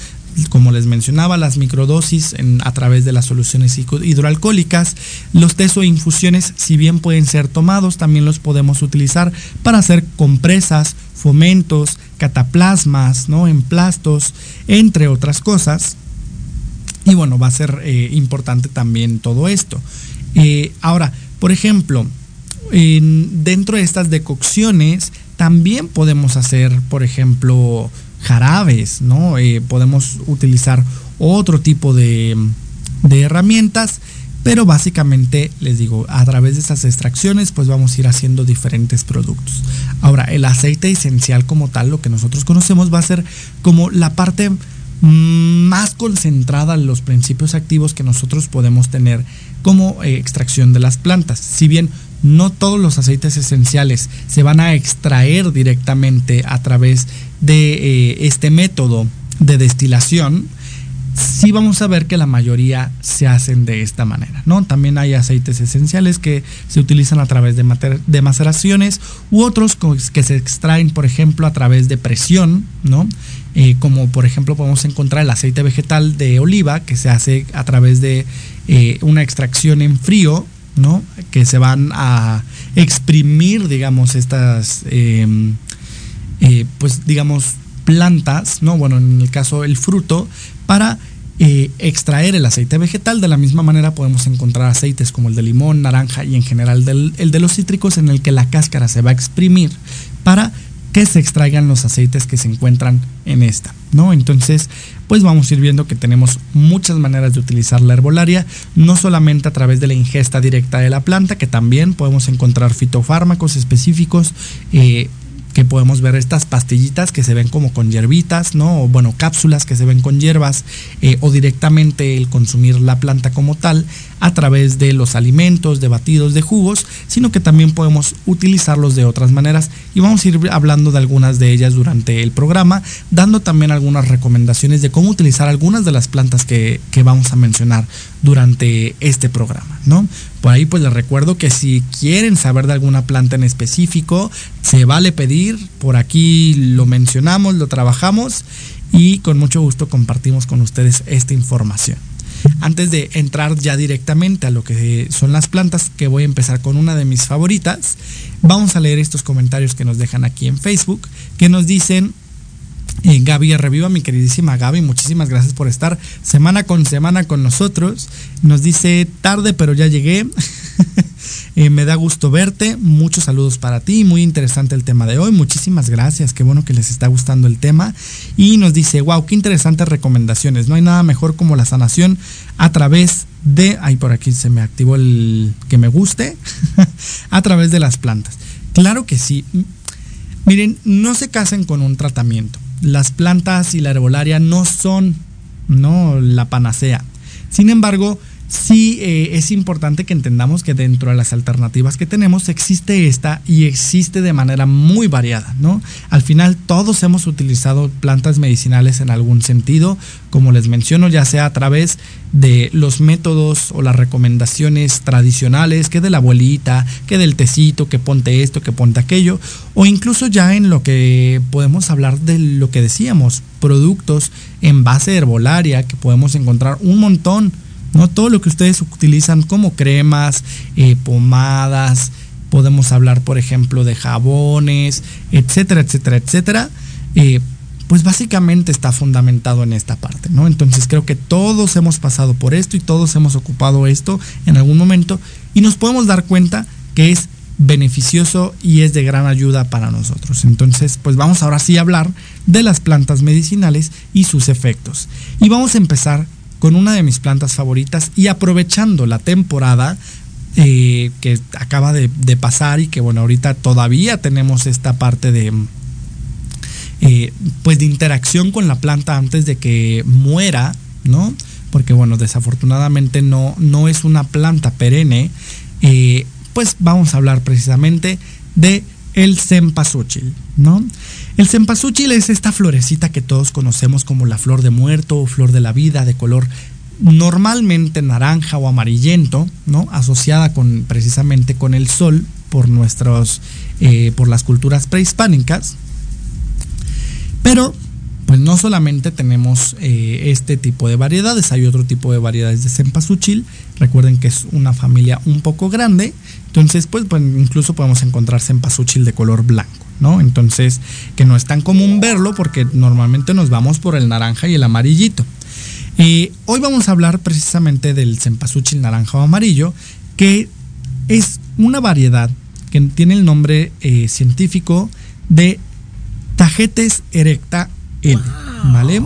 Speaker 2: Como les mencionaba, las microdosis a través de las soluciones hidroalcohólicas, los tés o infusiones, si bien pueden ser tomados, también los podemos utilizar para hacer compresas, fomentos, cataplasmas, ¿no? emplastos, entre otras cosas. Y bueno, va a ser eh, importante también todo esto. Eh, ahora, por ejemplo, dentro de estas decocciones también podemos hacer, por ejemplo, jarabes, ¿no? Eh, podemos utilizar otro tipo de, herramientas, pero básicamente les digo, a través de estas extracciones pues vamos a ir haciendo diferentes productos. Ahora, el aceite esencial como tal, lo que nosotros conocemos va a ser como la parte más concentrada en los principios activos que nosotros podemos tener como eh, extracción de las plantas. Si bien no todos los aceites esenciales se van a extraer directamente a través de eh, este método de destilación, sí vamos a ver que la mayoría se hacen de esta manera, ¿no? También hay aceites esenciales que se utilizan a través de, de maceraciones u otros que se extraen, por ejemplo, a través de presión, ¿no? Eh, como por ejemplo podemos encontrar el aceite vegetal de oliva que se hace a través de eh, una extracción en frío, ¿no? Que se van a exprimir, digamos, estas, em, eh, pues digamos, plantas, ¿no? Bueno, en el caso el fruto, para extraer el aceite vegetal. De la misma manera podemos encontrar aceites como el de limón, naranja y en general el de los cítricos en el que la cáscara se va a exprimir para que se extraigan los aceites que se encuentran en esta, ¿no? Entonces, pues vamos a ir viendo que tenemos muchas maneras de utilizar la herbolaria, no solamente a través de la ingesta directa de la planta, que también podemos encontrar fitofármacos específicos, eh, que podemos ver estas pastillitas que se ven como con hierbitas, ¿no? O bueno, cápsulas que se ven con hierbas, eh, o directamente el consumir la planta como tal a través de los alimentos, de batidos, de jugos, sino que también podemos utilizarlos de otras maneras y vamos a ir hablando de algunas de ellas durante el programa, dando también algunas recomendaciones de cómo utilizar algunas de las plantas que, que vamos a mencionar durante este programa, ¿no? Por ahí pues les recuerdo que si quieren saber de alguna planta en específico, se vale pedir, por aquí lo mencionamos, lo trabajamos y con mucho gusto compartimos con ustedes esta información. Antes de entrar ya directamente a lo que son las plantas, que voy a empezar con una de mis favoritas, vamos a leer estos comentarios que nos dejan aquí en Facebook, que nos dicen eh, Gaby Reviva, mi queridísima Gaby, muchísimas gracias por estar semana con semana con nosotros. Nos dice tarde, pero ya llegué. <laughs> Eh, me da gusto verte. Muchos saludos para ti. Muy interesante el tema de hoy. Muchísimas gracias. Qué bueno que les está gustando el tema. Y nos dice, wow, qué interesantes recomendaciones. No hay nada mejor como la sanación a través de... Ahí por aquí se me activó el que me guste. <laughs> a través de las plantas. Claro que sí. Miren, no se casen con un tratamiento. Las plantas y la herbolaria no son no la panacea. Sin embargo, sí eh, es importante que entendamos que dentro de las alternativas que tenemos existe esta y existe de manera muy variada, ¿no? Al final todos hemos utilizado plantas medicinales en algún sentido, como les menciono, ya sea a través de los métodos o las recomendaciones tradicionales, que de la abuelita, que del tecito, que ponte esto, que ponte aquello, o incluso ya en lo que podemos hablar de lo que decíamos, productos en base herbolaria, que podemos encontrar un montón ¿no? Todo lo que ustedes utilizan como cremas, eh, pomadas, podemos hablar, por ejemplo, de jabones, etcétera, etcétera, etcétera. Eh, pues básicamente está fundamentado en esta parte, ¿no? Entonces creo que todos hemos pasado por esto y todos hemos ocupado esto en algún momento y nos podemos dar cuenta que es beneficioso y es de gran ayuda para nosotros. Entonces, pues vamos ahora sí a hablar de las plantas medicinales y sus efectos. Y vamos a empezar con una de mis plantas favoritas y aprovechando la temporada eh, que acaba de, pasar y que bueno, ahorita todavía tenemos esta parte de... Eh, pues de interacción con la planta antes de que muera, ¿no? Porque bueno, desafortunadamente no, no es una planta perenne. Eh, pues vamos a hablar precisamente de el cempasúchil, ¿no? El cempasúchil es esta florecita que todos conocemos como la flor de muerto o flor de la vida de color normalmente naranja o amarillento, ¿no? Asociada con precisamente con el sol por nuestros eh, por las culturas prehispánicas. Pero pues no solamente tenemos eh, este tipo de variedades, hay otro tipo de variedades de cempasúchil. Recuerden que es una familia un poco grande, entonces pues, pues incluso podemos encontrar cempasúchil de color blanco. ¿No? Entonces, que no es tan común verlo porque normalmente nos vamos por el naranja y el amarillito. hoy vamos a hablar precisamente del cempasúchil naranja o amarillo, que es una variedad que tiene el nombre eh, científico de Tagetes erecta L, ¿vale?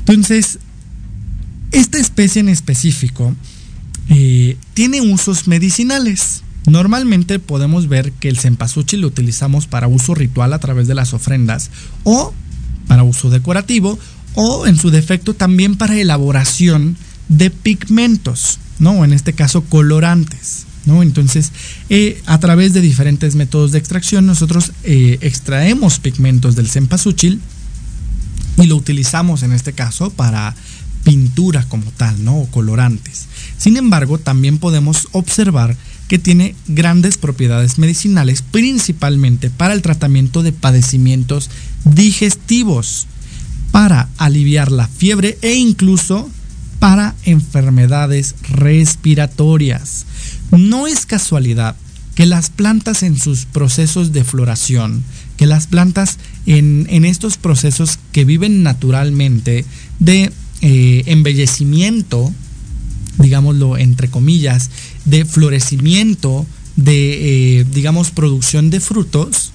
Speaker 2: Entonces, esta especie en específico eh, tiene usos medicinales. Normalmente podemos ver que el cempasúchil lo utilizamos para uso ritual a través de las ofrendas o para uso decorativo o en su defecto también para elaboración de pigmentos, ¿no? En este caso colorantes, ¿no? Entonces, eh, a través de diferentes métodos de extracción nosotros eh, extraemos pigmentos del cempasúchil y lo utilizamos en este caso para pintura como tal, ¿no? O colorantes. Sin embargo, también podemos observar que tiene grandes propiedades medicinales, principalmente para el tratamiento de padecimientos digestivos, para aliviar la fiebre e incluso para enfermedades respiratorias. No es casualidad que las plantas en sus procesos de floración, que las plantas en, estos procesos que viven naturalmente de eh, embellecimiento, digámoslo entre comillas, de florecimiento, de, eh, digamos, producción de frutos,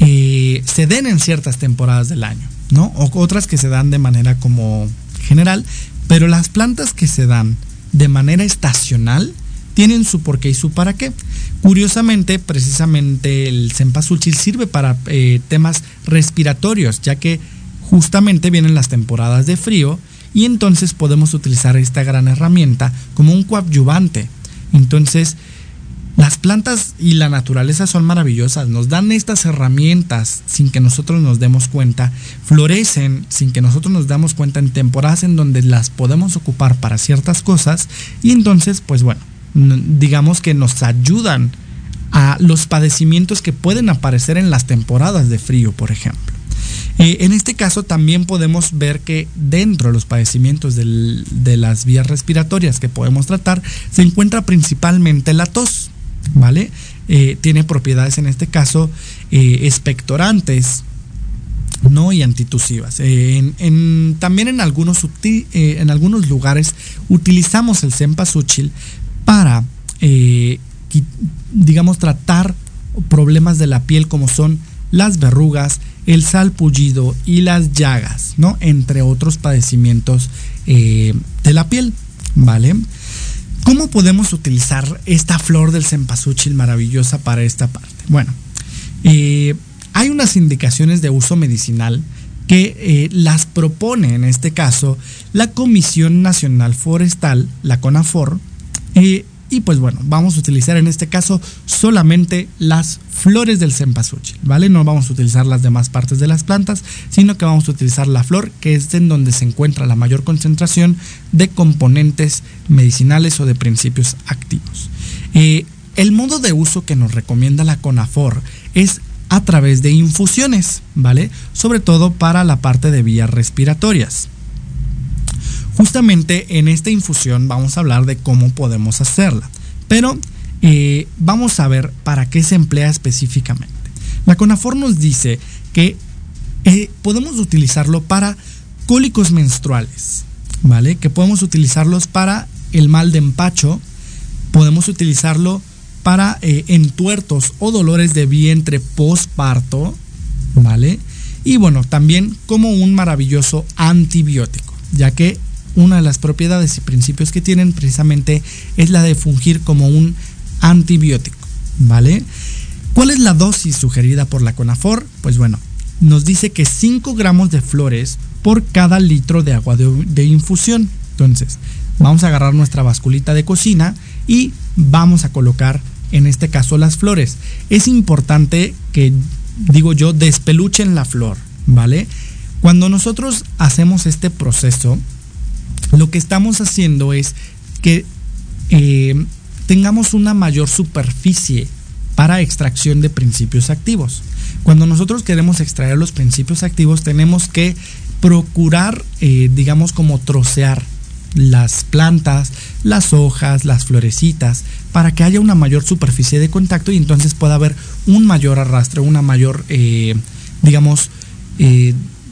Speaker 2: eh, se den en ciertas temporadas del año, ¿no? O otras que se dan de manera como general, pero las plantas que se dan de manera estacional tienen su porqué y su para qué. Curiosamente, precisamente el cempasúchil sirve para eh, temas respiratorios, ya que justamente vienen las temporadas de frío y entonces podemos utilizar esta gran herramienta como un coadyuvante. Entonces, las plantas y la naturaleza son maravillosas, nos dan estas herramientas sin que nosotros nos demos cuenta, florecen sin que nosotros nos damos cuenta en temporadas en donde las podemos ocupar para ciertas cosas y entonces, pues bueno, digamos que nos ayudan a los padecimientos que pueden aparecer en las temporadas de frío, por ejemplo. Eh, en este caso también podemos ver que dentro de los padecimientos de las vías respiratorias que podemos tratar se encuentra principalmente la tos. ¿vale? Eh, tiene propiedades en este caso eh, expectorantes, ¿no? Y antitusivas. Eh, también en algunos, lugares utilizamos el cempasúchil para, digamos, tratar problemas de la piel como son las verrugas, el salpullido y las llagas, ¿no? Entre otros padecimientos de la piel, ¿vale? ¿Cómo podemos utilizar esta flor del cempasúchil maravillosa para esta parte? Bueno, eh, hay unas indicaciones de uso medicinal que eh, las propone en este caso la Comisión Nacional Forestal, la CONAFOR, eh, y pues bueno, vamos a utilizar en este caso solamente las flores del cempasúchil, ¿vale? No vamos a utilizar las demás partes de las plantas, sino que vamos a utilizar la flor, que es en donde se encuentra la mayor concentración de componentes medicinales o de principios activos. Eh, el modo de uso que nos recomienda la CONAFOR es a través de infusiones, ¿vale? Sobre todo para la parte de vías respiratorias. Justamente en esta infusión vamos a hablar de cómo podemos hacerla, pero eh, vamos a ver para qué se emplea específicamente. La CONAFOR nos dice que eh, podemos utilizarlo para cólicos menstruales, ¿vale? Que podemos utilizarlos para el mal de empacho, podemos utilizarlo para eh, entuertos o dolores de vientre postparto, ¿vale? Y bueno, también como un maravilloso antibiótico, ya que una de las propiedades y principios que tienen precisamente es la de fungir como un antibiótico, ¿vale? ¿Cuál es la dosis sugerida por la CONAFOR? Pues bueno, nos dice que 5 gramos de flores por cada litro de agua de, de, infusión. Entonces, vamos a agarrar nuestra basculita de cocina y vamos a colocar en este caso las flores. Es importante que, digo yo, despeluchen la flor, ¿vale? Cuando nosotros hacemos este proceso, lo que estamos haciendo es que eh, tengamos una mayor superficie para extracción de principios activos. Cuando nosotros queremos extraer los principios activos tenemos que procurar, eh, digamos, como trocear las plantas, las hojas, las florecitas, para que haya una mayor superficie de contacto y entonces pueda haber un mayor arrastre, una mayor, eh, digamos,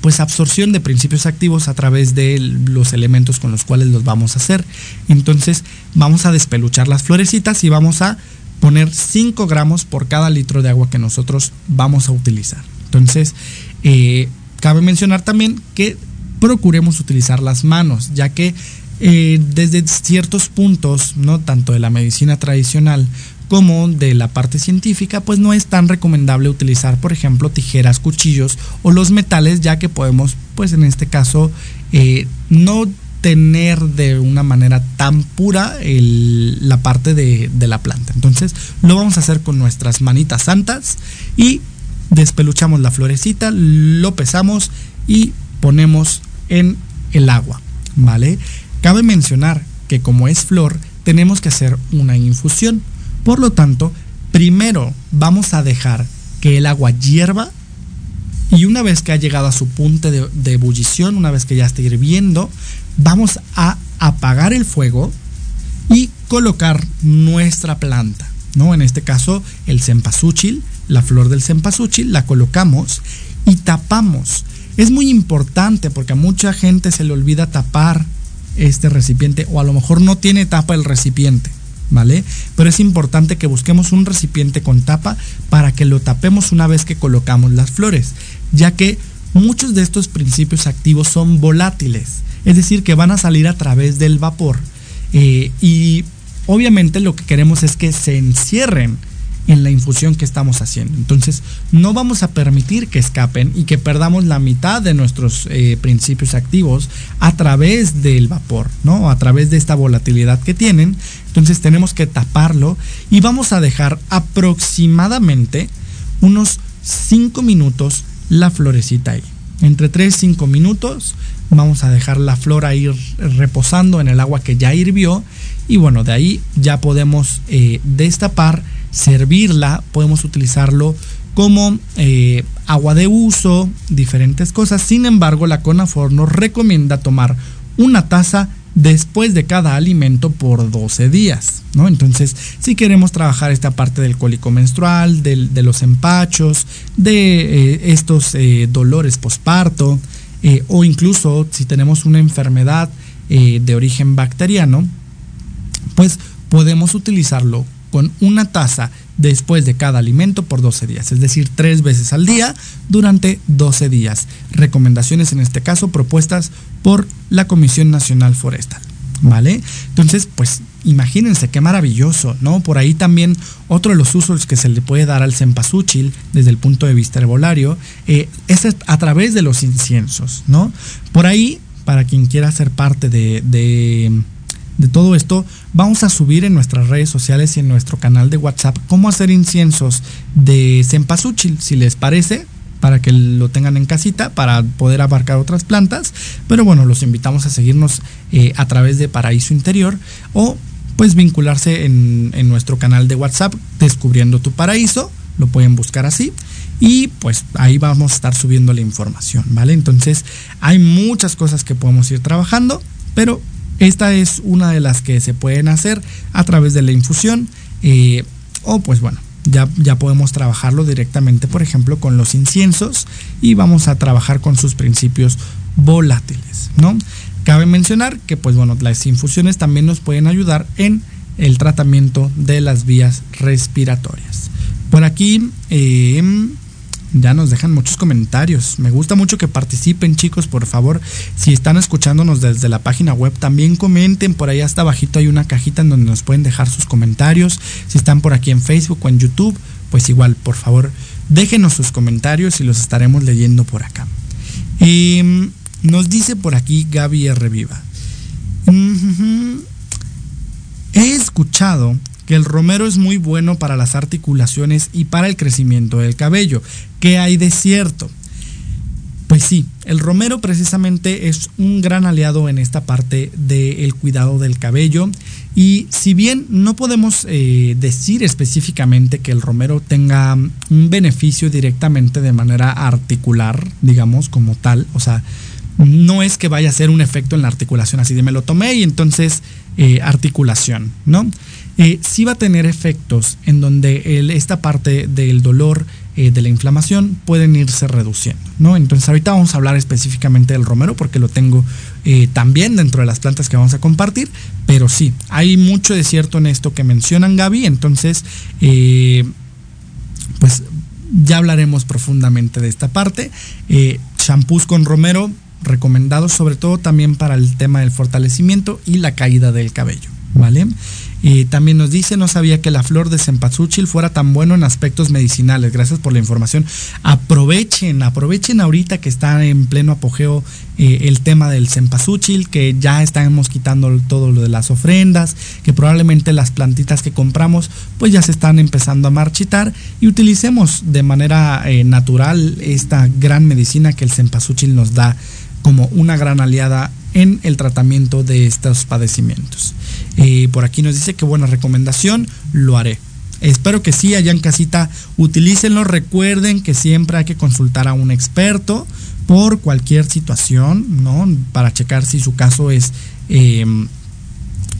Speaker 2: pues absorción de principios activos a través de los elementos con los cuales los vamos a hacer. Entonces vamos a despeluchar las florecitas y vamos a poner 5 gramos por cada litro de agua que nosotros vamos a utilizar. Entonces, eh, cabe mencionar también que procuremos utilizar las manos, ya que eh, desde ciertos puntos, no tanto de la medicina tradicional como de la parte científica, pues no es tan recomendable utilizar, por ejemplo, tijeras, cuchillos o los metales, ya que podemos, pues en este caso, eh, no tener de una manera tan pura la parte de, de, la planta. Entonces lo vamos a hacer con nuestras manitas santas y despeluchamos la florecita, lo pesamos y ponemos en el agua, ¿vale? Cabe mencionar que como es flor, tenemos que hacer una infusión. Por lo tanto, primero vamos a dejar que el agua hierva y una vez que ha llegado a su punto de, ebullición, una vez que ya está hirviendo, vamos a apagar el fuego y colocar nuestra planta, ¿no? En este caso, el cempasúchil, la flor del cempasúchil, la colocamos y tapamos. Es muy importante porque a mucha gente se le olvida tapar este recipiente o a lo mejor no tiene tapa el recipiente. ¿Vale? Pero es importante que busquemos un recipiente con tapa para que lo tapemos una vez que colocamos las flores, ya que muchos de estos principios activos son volátiles, es decir, que van a salir a través del vapor. Eh, y obviamente lo que queremos es que se encierren en la infusión que estamos haciendo. Entonces, no vamos a permitir que escapen y que perdamos la mitad de nuestros eh, principios activos a través del vapor, ¿no? A través de esta volatilidad que tienen. Entonces, tenemos que taparlo y vamos a dejar aproximadamente unos 5 minutos la florecita ahí. Entre 3 y 5 minutos vamos a dejar la flor ahí reposando en el agua que ya hirvió y bueno, de ahí ya podemos eh, destapar servirla, podemos utilizarlo como eh, agua de uso, diferentes cosas. Sin embargo, la CONAFOR nos recomienda tomar una taza después de cada alimento por 12 días, ¿no? Entonces, si queremos trabajar esta parte del cólico menstrual, de los empachos, de eh, estos eh, dolores posparto, o incluso si tenemos una enfermedad de origen bacteriano, pues podemos utilizarlo con una taza después de cada alimento por 12 días, es decir, tres veces al día durante 12 días. Recomendaciones en este caso propuestas por la Comisión Nacional Forestal. ¿Vale? Entonces, pues imagínense qué maravilloso, ¿no? Por ahí también otro de los usos que se le puede dar al cempasúchil desde el punto de vista herbolario eh, es a través de los inciensos, ¿no? Por ahí, para quien quiera ser parte de de todo esto, vamos a subir en nuestras redes sociales y en nuestro canal de WhatsApp cómo hacer inciensos de cempasúchil, si les parece, para que lo tengan en casita, para poder abarcar otras plantas. Pero bueno, los invitamos a seguirnos eh, a través de Paraíso Interior o pues vincularse en, en nuestro canal de WhatsApp, Descubriendo tu Paraíso, lo pueden buscar así y pues ahí vamos a estar subiendo la información, ¿vale? Entonces hay muchas cosas que podemos ir trabajando, pero esta es una de las que se pueden hacer a través de la infusión eh, o pues bueno, ya, ya, podemos trabajarlo directamente, por ejemplo, con los inciensos y vamos a trabajar con sus principios volátiles, ¿no? Cabe mencionar que, pues bueno, las infusiones también nos pueden ayudar en el tratamiento de las vías respiratorias. Por aquí, eh, ya nos dejan muchos comentarios. Me gusta mucho que participen, chicos, por favor. Si están escuchándonos desde la página web, también comenten. Por ahí hasta abajito hay una cajita en donde nos pueden dejar sus comentarios. Si están por aquí en Facebook o en YouTube, pues igual, por favor, déjenos sus comentarios y los estaremos leyendo por acá. Em, nos dice por aquí Gaby R. Viva. He escuchado que el romero es muy bueno para las articulaciones y para el crecimiento del cabello. ¿Qué hay de cierto? Pues sí, el romero precisamente es un gran aliado en esta parte del cuidado del cabello y si bien no podemos eh, decir específicamente que el romero tenga un beneficio directamente de manera articular, digamos como tal, o sea, no es que vaya a ser un efecto en la articulación así de me lo tomé y entonces eh, articulación, ¿no? Eh, sí va a tener efectos en donde esta parte del dolor, eh, de la inflamación, pueden irse reduciendo, ¿no? Entonces ahorita vamos a hablar específicamente del romero porque lo tengo eh, también dentro de las plantas que vamos a compartir, pero sí, hay mucho de cierto en esto que mencionan Gaby, entonces, pues ya hablaremos profundamente de esta parte. shampoos con romero recomendados sobre todo también para el tema del fortalecimiento y la caída del cabello, ¿vale? Y también nos dice, no sabía que la flor de cempasúchil fuera tan bueno en aspectos medicinales. Gracias por la información. Aprovechen, aprovechen ahorita que está en pleno apogeo eh, el tema del cempasúchil, que ya estamos quitando todo lo de las ofrendas, que probablemente las plantitas que compramos pues ya se están empezando a marchitar y utilicemos de manera eh, natural esta gran medicina que el cempasúchil nos da como una gran aliada en el tratamiento de estos padecimientos. Eh, por aquí nos dice que buena recomendación, lo haré. Espero que sí, allá en casita, utilícenlo. Recuerden que siempre hay que consultar a un experto por cualquier situación, ¿no? Para checar si su caso es, em,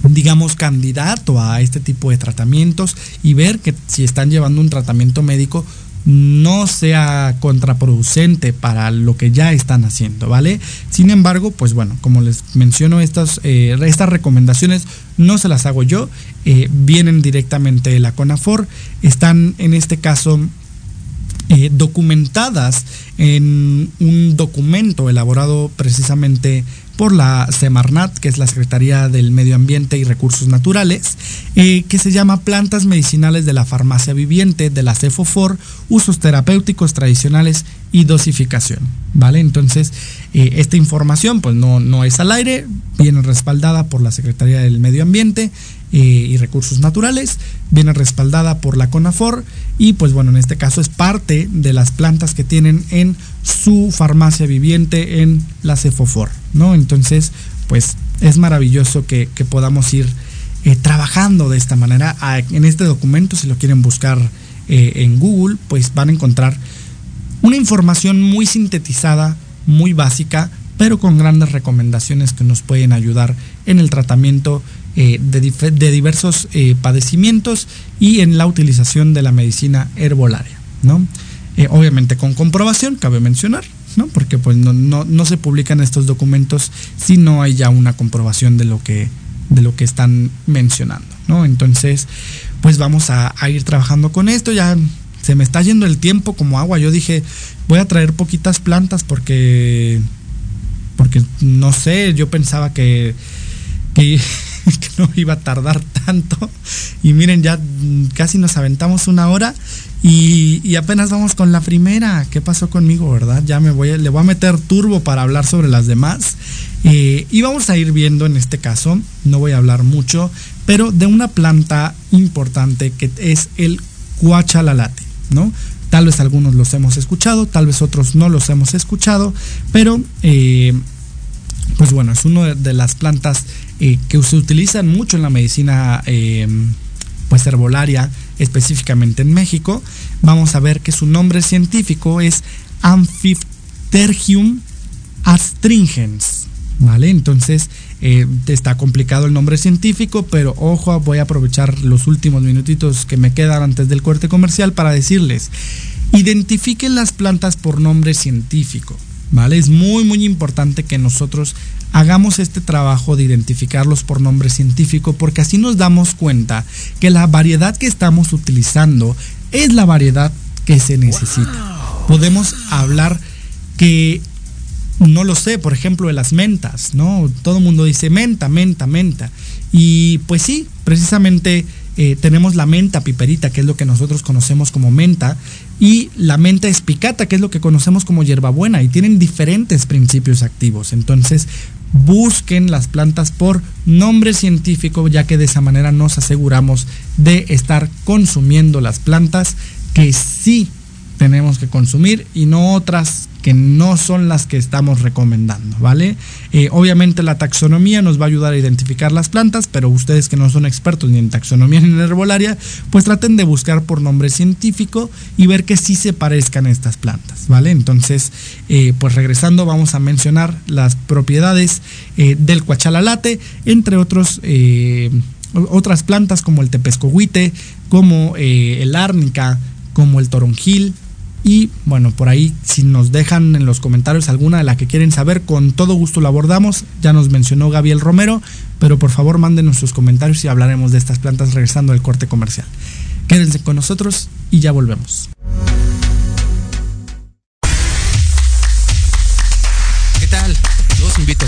Speaker 2: digamos, candidato a este tipo de tratamientos y ver que si están llevando un tratamiento médico no sea contraproducente para lo que ya están haciendo, ¿vale? Sin embargo, pues bueno, como les menciono, estas, eh, estas recomendaciones no se las hago yo, eh, vienen directamente de la CONAFOR, están en este caso eh, documentadas en un documento elaborado precisamente por la Semarnat, que es la Secretaría del Medio Ambiente y Recursos Naturales, eh, que se llama Plantas Medicinales de la Farmacia Viviente de la CEFOFOR, usos terapéuticos tradicionales y dosificación. ¿Vale? Entonces, eh, esta información pues no, no es al aire, viene respaldada por la Secretaría del Medio Ambiente eh, y Recursos Naturales, viene respaldada por la CONAFOR y pues bueno, en este caso es parte de las plantas que tienen en su farmacia viviente en la Cefofor, ¿no? Entonces, pues es maravilloso que, podamos ir eh, trabajando de esta manera. En este documento, si lo quieren buscar eh, en Google, pues van a encontrar una información muy sintetizada, muy básica, pero con grandes recomendaciones que nos pueden ayudar en el tratamiento eh, de, diversos eh, padecimientos y en la utilización de la medicina herbolaria, ¿no? Eh, obviamente con comprobación, cabe mencionar, ¿no? Porque pues no, se publican estos documentos si no hay ya una comprobación de lo que, de lo que están mencionando, ¿no? Entonces, pues vamos a, a ir trabajando con esto, ya se me está yendo el tiempo como agua, yo dije, voy a traer poquitas plantas porque porque no sé, yo pensaba que, que, <laughs> no iba a tardar tanto. Y miren, ya casi nos aventamos una hora y, apenas vamos con la primera. ¿Qué pasó conmigo, verdad? Ya me voy, le voy a meter turbo para hablar sobre las demás. Eh, y vamos a ir viendo en este caso, no voy a hablar mucho, pero de una planta importante que es el cuachalalate, ¿no? Tal vez algunos los hemos escuchado, tal vez otros no los hemos escuchado, pero eh, pues bueno, es una de las plantas eh, que se utilizan mucho en la medicina pues herbolaria, específicamente en México. Vamos a ver que su nombre científico es Amphiptergium astringens. ¿Vale? Entonces está complicado el nombre científico, pero ojo, voy a aprovechar los últimos minutitos que me quedan antes del corte comercial para decirles, Identifiquen las plantas por nombre científico. ¿Vale? Es muy muy importante que nosotros hagamos este trabajo de identificarlos por nombre científico porque así nos damos cuenta que la variedad que estamos utilizando es la variedad que se necesita. Podemos hablar que no lo sé, por ejemplo, de las mentas, ¿no? Todo el mundo dice menta, menta, menta. Y pues sí, precisamente eh, tenemos la menta piperita, que es lo que nosotros conocemos como menta, y la menta espicata, que es lo que conocemos como hierbabuena, y tienen diferentes principios activos. Entonces, busquen las plantas por nombre científico, ya que de esa manera nos aseguramos de estar consumiendo las plantas que sí tenemos que consumir y no otras que no son las que estamos recomendando, ¿vale? Eh, obviamente la taxonomía nos va a ayudar a identificar las plantas, pero ustedes que no son expertos ni en taxonomía ni en herbolaria, pues traten de buscar por nombre científico y ver que sí se parezcan estas plantas, ¿vale? Entonces, eh, pues regresando vamos a mencionar las propiedades eh, del cuachalalate, entre otros otras plantas como el tepescohuite, como el árnica, como el toronjil, y bueno, por ahí, si nos dejan en los comentarios alguna de la que quieren saber, con todo gusto la abordamos. Ya nos mencionó Gabriel Romero, pero por favor mándenos sus comentarios y hablaremos de estas plantas regresando al corte comercial. Quédense con nosotros y ya volvemos.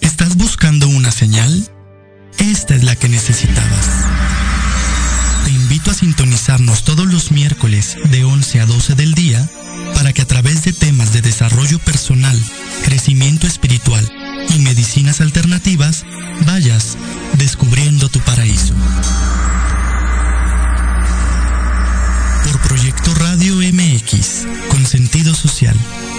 Speaker 3: ¿Estás buscando una señal? Esta es la que necesitabas. Te invito a sintonizarnos todos los miércoles de 11 a 12 del día para que a través de temas de desarrollo personal, crecimiento espiritual y medicinas alternativas vayas descubriendo tu paraíso.
Speaker 2: especial.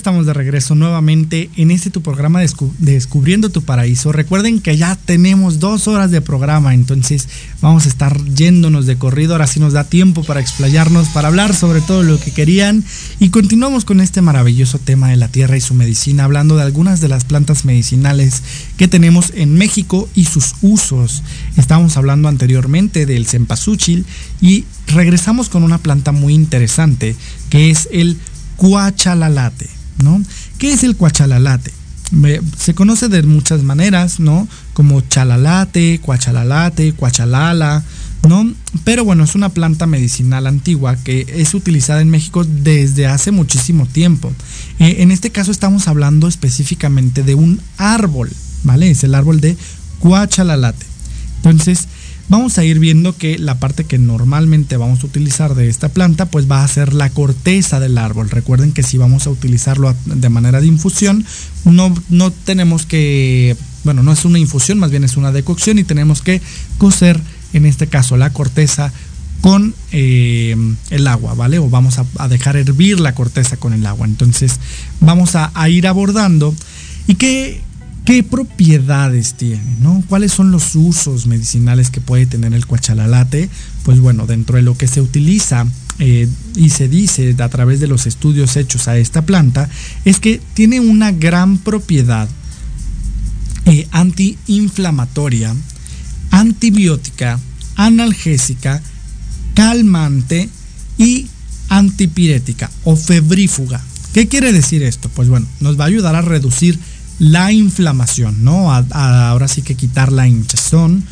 Speaker 2: Estamos de regreso nuevamente en este tu programa Descu Descubriendo tu Paraíso. Recuerden que ya tenemos dos horas de programa, entonces vamos a estar yéndonos de corrido. Ahora sí nos da tiempo para explayarnos, para hablar sobre todo lo que querían. Y continuamos con este maravilloso tema de la tierra y su medicina, hablando de algunas de las plantas medicinales que tenemos en México y sus usos. Estábamos hablando anteriormente del cempasúchil y regresamos con una planta muy interesante que es el cuachalalate, ¿no? ¿Qué es el cuachalalate? Se conoce de muchas maneras, ¿no? Como chalalate, cuachalalate, cuachalala, ¿no? Pero bueno, es una planta medicinal antigua que es utilizada en México desde hace muchísimo tiempo. Eh, en este caso estamos hablando específicamente de un árbol, ¿vale? Es el árbol de cuachalalate. Entonces, vamos a ir viendo que la parte que normalmente vamos a utilizar de esta planta pues va a ser la corteza del árbol. Recuerden que si vamos a utilizarlo de manera de infusión, no, no tenemos que, bueno, no es una infusión, más bien es una decocción y tenemos que cocer en este caso la corteza con eh, el agua, ¿vale? O vamos a, dejar hervir la corteza con el agua. Entonces vamos a, a ir abordando. ¿Y qué, ¿Qué propiedades tiene? ¿no? ¿Cuáles son los usos medicinales que puede tener el cuachalalate? Pues bueno, dentro de lo que se utiliza eh, y se dice a través de los estudios hechos a esta planta, es que tiene una gran propiedad eh, antiinflamatoria, antibiótica, analgésica, calmante y antipirética o febrífuga. ¿Qué quiere decir esto? Pues bueno, nos va a ayudar a reducir la inflamación, ¿no? Ahora sí que quitar la hinchazón.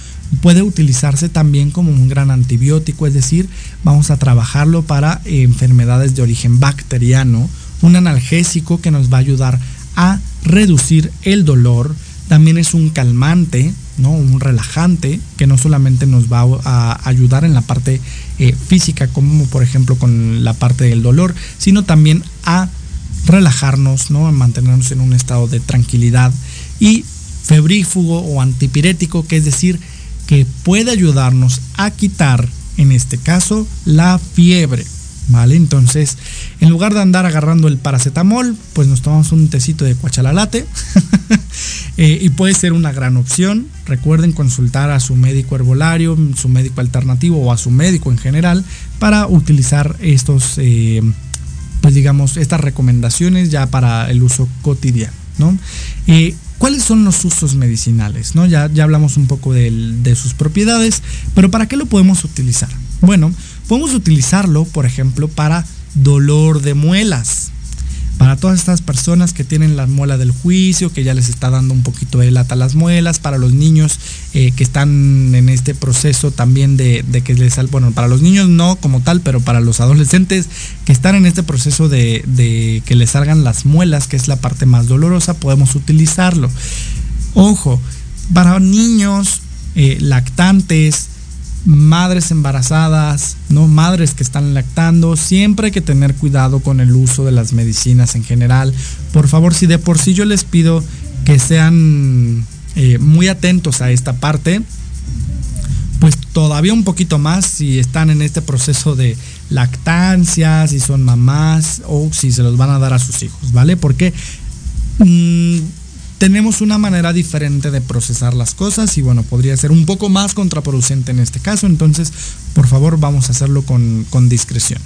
Speaker 2: Puede utilizarse también como un gran antibiótico, es decir, vamos a trabajarlo para enfermedades de origen bacteriano, un analgésico que nos va a ayudar a reducir el dolor, también es un calmante, ¿no? un relajante que no solamente nos va a ayudar en la parte eh, física, como por ejemplo con la parte del dolor, sino también a relajarnos, ¿no? mantenernos en un estado de tranquilidad y febrífugo o antipirético, que es decir, que puede ayudarnos a quitar, en este caso, la fiebre. ¿Vale? Entonces, en lugar de andar agarrando el paracetamol, pues nos tomamos un tecito de cuachalalate <laughs> eh, y puede ser una gran opción. Recuerden consultar a su médico herbolario, su médico alternativo o a su médico en general para utilizar estos eh, pues digamos, estas recomendaciones ya para el uso cotidiano, ¿no? Eh, ¿Cuáles son los usos medicinales? ¿no? Ya, ya hablamos un poco de, de, sus propiedades, pero ¿para qué lo podemos utilizar? Bueno, podemos utilizarlo, por ejemplo, para dolor de muelas, Para todas estas personas que tienen la muela del juicio, que ya les está dando un poquito de lata a las muelas, para los niños eh, que están en este proceso también de, que les bueno, para los niños no como tal, pero para los adolescentes que están en este proceso de, de que les salgan las muelas, que es la parte más dolorosa, podemos utilizarlo. Ojo, para niños eh, lactantes, madres embarazadas, ¿no? Madres que están lactando, siempre hay que tener cuidado con el uso de las medicinas en general. Por favor, si de por sí yo les pido que sean eh, muy atentos a esta parte, pues todavía un poquito más si están en este proceso de lactancia, si son mamás o si se los van a dar a sus hijos, ¿vale? Porque mm, tenemos una manera diferente de procesar las cosas y bueno, podría ser un poco más contraproducente en este caso, entonces por favor vamos a hacerlo con, discreción.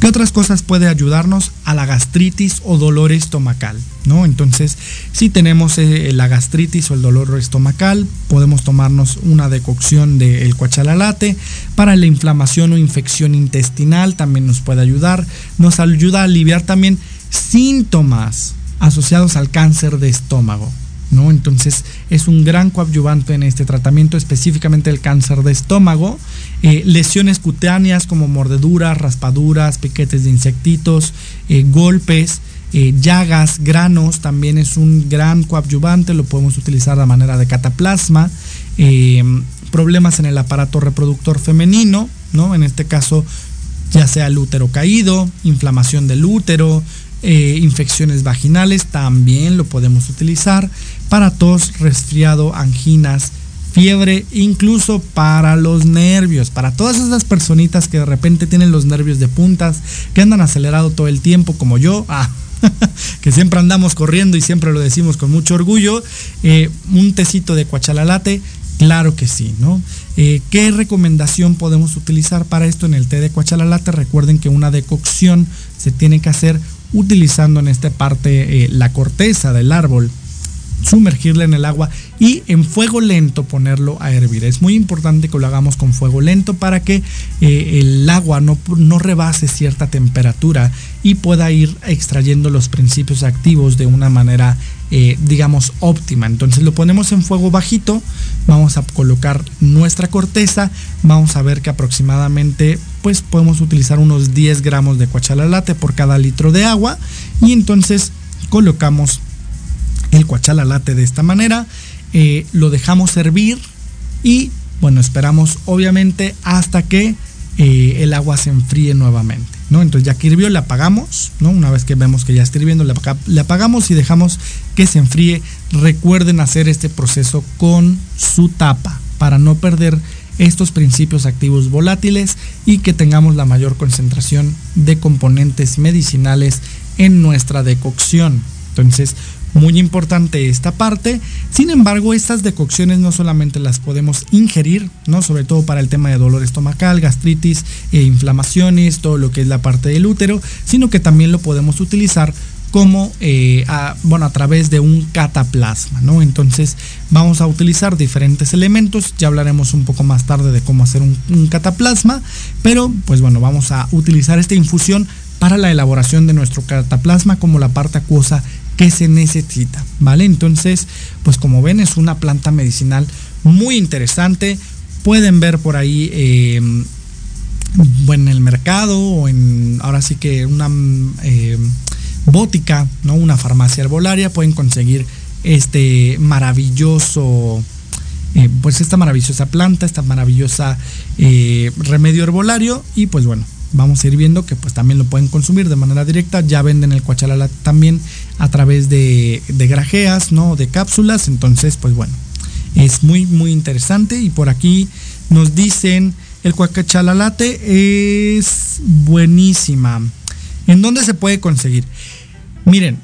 Speaker 2: ¿Qué otras cosas puede ayudarnos a la gastritis o dolor estomacal? ¿no? Entonces, si tenemos eh, la gastritis o el dolor estomacal, podemos tomarnos una decocción del cuachalalate. Para la inflamación o infección intestinal también nos puede ayudar. Nos ayuda a aliviar también síntomas asociados al cáncer de estómago. ¿no? Entonces es un gran coadyuvante en este tratamiento, específicamente el cáncer de estómago. Eh, lesiones cutáneas como mordeduras, raspaduras, piquetes de insectitos, eh, golpes, eh, llagas, granos, también es un gran coadyuvante, lo podemos utilizar de manera de cataplasma. problemas en el aparato reproductor femenino, ¿no? En este caso, ya sea el útero caído, inflamación del útero, eh, infecciones vaginales también lo podemos utilizar para tos, resfriado, anginas, fiebre, incluso para los nervios, para todas esas personitas que de repente tienen los nervios de puntas, que andan acelerado todo el tiempo como yo, <laughs> ah, que siempre andamos corriendo y siempre lo decimos con mucho orgullo, eh, un tecito de cuachalalate, claro que sí, ¿no? Eh, ¿Qué recomendación podemos utilizar para esto en el té de cuachalalate? Recuerden que una decocción se tiene que hacer utilizando en esta parte eh, la corteza del árbol, sumergirla en el agua y en fuego lento ponerlo a hervir. Es muy importante que lo hagamos con fuego lento para que eh, el agua no, no rebase cierta temperatura y pueda ir extrayendo los principios activos de una manera eh, digamos óptima entonces lo ponemos en fuego bajito vamos a colocar nuestra corteza vamos a ver que aproximadamente pues podemos utilizar unos 10 gramos de cuachalalate por cada litro de agua y entonces colocamos el cuachalalate de esta manera, eh, lo dejamos hervir y bueno, esperamos obviamente hasta que eh, el agua se enfríe nuevamente. ¿no? Entonces ya que hirvió, le apagamos, ¿no? Una vez que vemos que ya está hirviendo, le apagamos y dejamos que se enfríe. Recuerden hacer este proceso con su tapa para no perder estos principios activos volátiles y que tengamos la mayor concentración de componentes medicinales en nuestra decocción. Entonces, muy importante esta parte. Sin embargo, estas decocciones no solamente las podemos ingerir, ¿no? Sobre todo para el tema de dolor estomacal, gastritis, e inflamaciones, todo lo que es la parte del útero, sino que también lo podemos utilizar como eh, a, bueno, a través de un cataplasma, ¿no? Entonces vamos a utilizar diferentes elementos, ya hablaremos un poco más tarde de cómo hacer un, cataplasma, pero pues bueno, vamos a utilizar esta infusión para la elaboración de nuestro cataplasma como la parte acuosa que se necesita, ¿vale? Entonces, pues como ven, es una planta medicinal muy interesante. Pueden ver por ahí, em, en el mercado o en, ahora sí que una em, bótica, ¿no? Una farmacia herbolaria, pueden conseguir este maravilloso, eh, pues esta maravillosa planta, esta maravillosa eh, remedio herbolario y pues bueno, vamos a ir viendo que pues también lo pueden consumir de manera directa. Ya venden el cuachalala también a través de, grajeas, ¿no? De cápsulas. Entonces, pues bueno, es muy, muy interesante. Y por aquí nos dicen, el cuachalalate es buenísima. ¿En dónde se puede conseguir? Miren,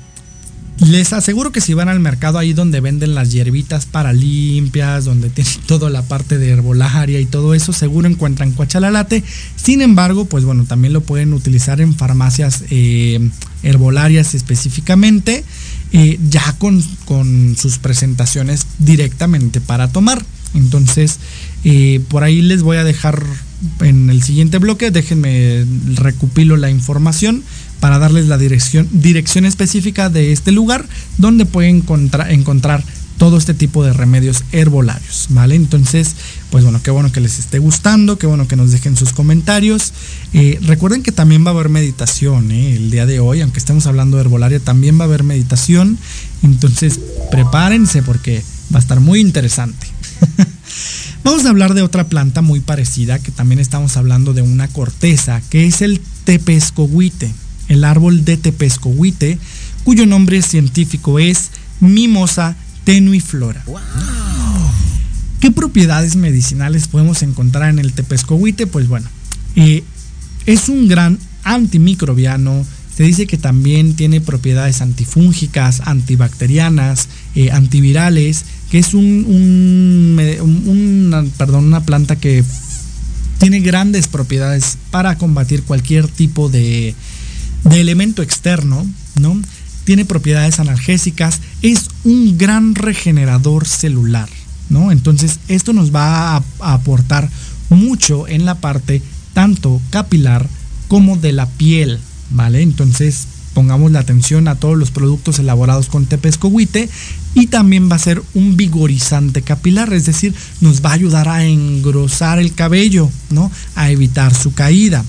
Speaker 2: les aseguro que si van al mercado ahí donde venden las hierbitas para limpias, donde tienen <laughs> toda la parte de herbolaria y todo eso, seguro encuentran cuachalalate. Sin embargo, pues bueno, también lo pueden utilizar en farmacias eh, herbolarias específicamente, eh, ya con, sus presentaciones directamente para tomar. Entonces, eh, por ahí les voy a dejar en el siguiente bloque, déjenme recupilo la información para darles la dirección, dirección específica de este lugar donde pueden encontrar, encontrar todo este tipo de remedios herbolarios, ¿vale? Entonces, pues bueno, qué bueno que les esté gustando, qué bueno que nos dejen sus comentarios. Eh, recuerden que también va a haber meditación ¿eh? el día de hoy, aunque estemos hablando de herbolaria, también va a haber meditación. Entonces, prepárense porque va a estar muy interesante. <laughs> Vamos a hablar de otra planta muy parecida, que también estamos hablando de una corteza, que es el tepescohuite, el árbol de tepescohuite, cuyo nombre científico es Mimosa tenuiflora. ¿Qué propiedades medicinales podemos encontrar en el tepescohuite? Pues bueno, eh, es un gran antimicrobiano. Se dice que también tiene propiedades antifúngicas, antibacterianas, eh, antivirales, que es un, perdón, una planta que tiene grandes propiedades para combatir cualquier tipo de, de elemento externo, ¿no? tiene propiedades analgésicas, es un gran regenerador celular, ¿no? Entonces, esto nos va a, aportar mucho en la parte tanto capilar como de la piel, ¿vale? Entonces, pongamos la atención a todos los productos elaborados con tepescohuite y también va a ser un vigorizante capilar, es decir, nos va a ayudar a engrosar el cabello, ¿no? A evitar su caída.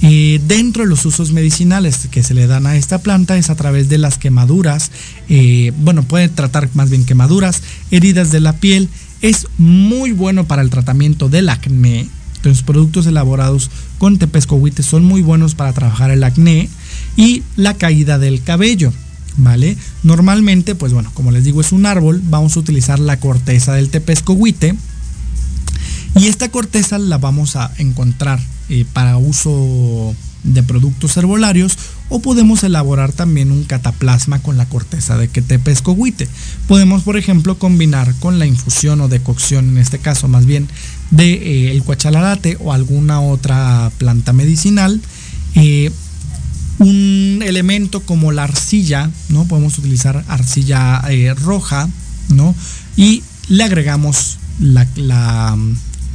Speaker 2: Dentro de los usos medicinales que se le dan a esta planta es a través de las quemaduras, eh, bueno, puede tratar más bien quemaduras, heridas de la piel, es muy bueno para el tratamiento del acné. Entonces, productos elaborados con tepescohuite son muy buenos para trabajar el acné y la caída del cabello. ¿Vale? Normalmente, pues bueno, como les digo, es un árbol. Vamos a utilizar la corteza del tepescohuite. Y esta corteza la vamos a encontrar eh, para uso de productos herbolarios o podemos elaborar también un cataplasma con la corteza de quetepescohuite. Podemos, por ejemplo, combinar con la infusión o decocción, en este caso más bien, de eh, el o alguna otra planta medicinal. Eh, un elemento como la arcilla, ¿no? Podemos utilizar arcilla roja, ¿no? Y le agregamos la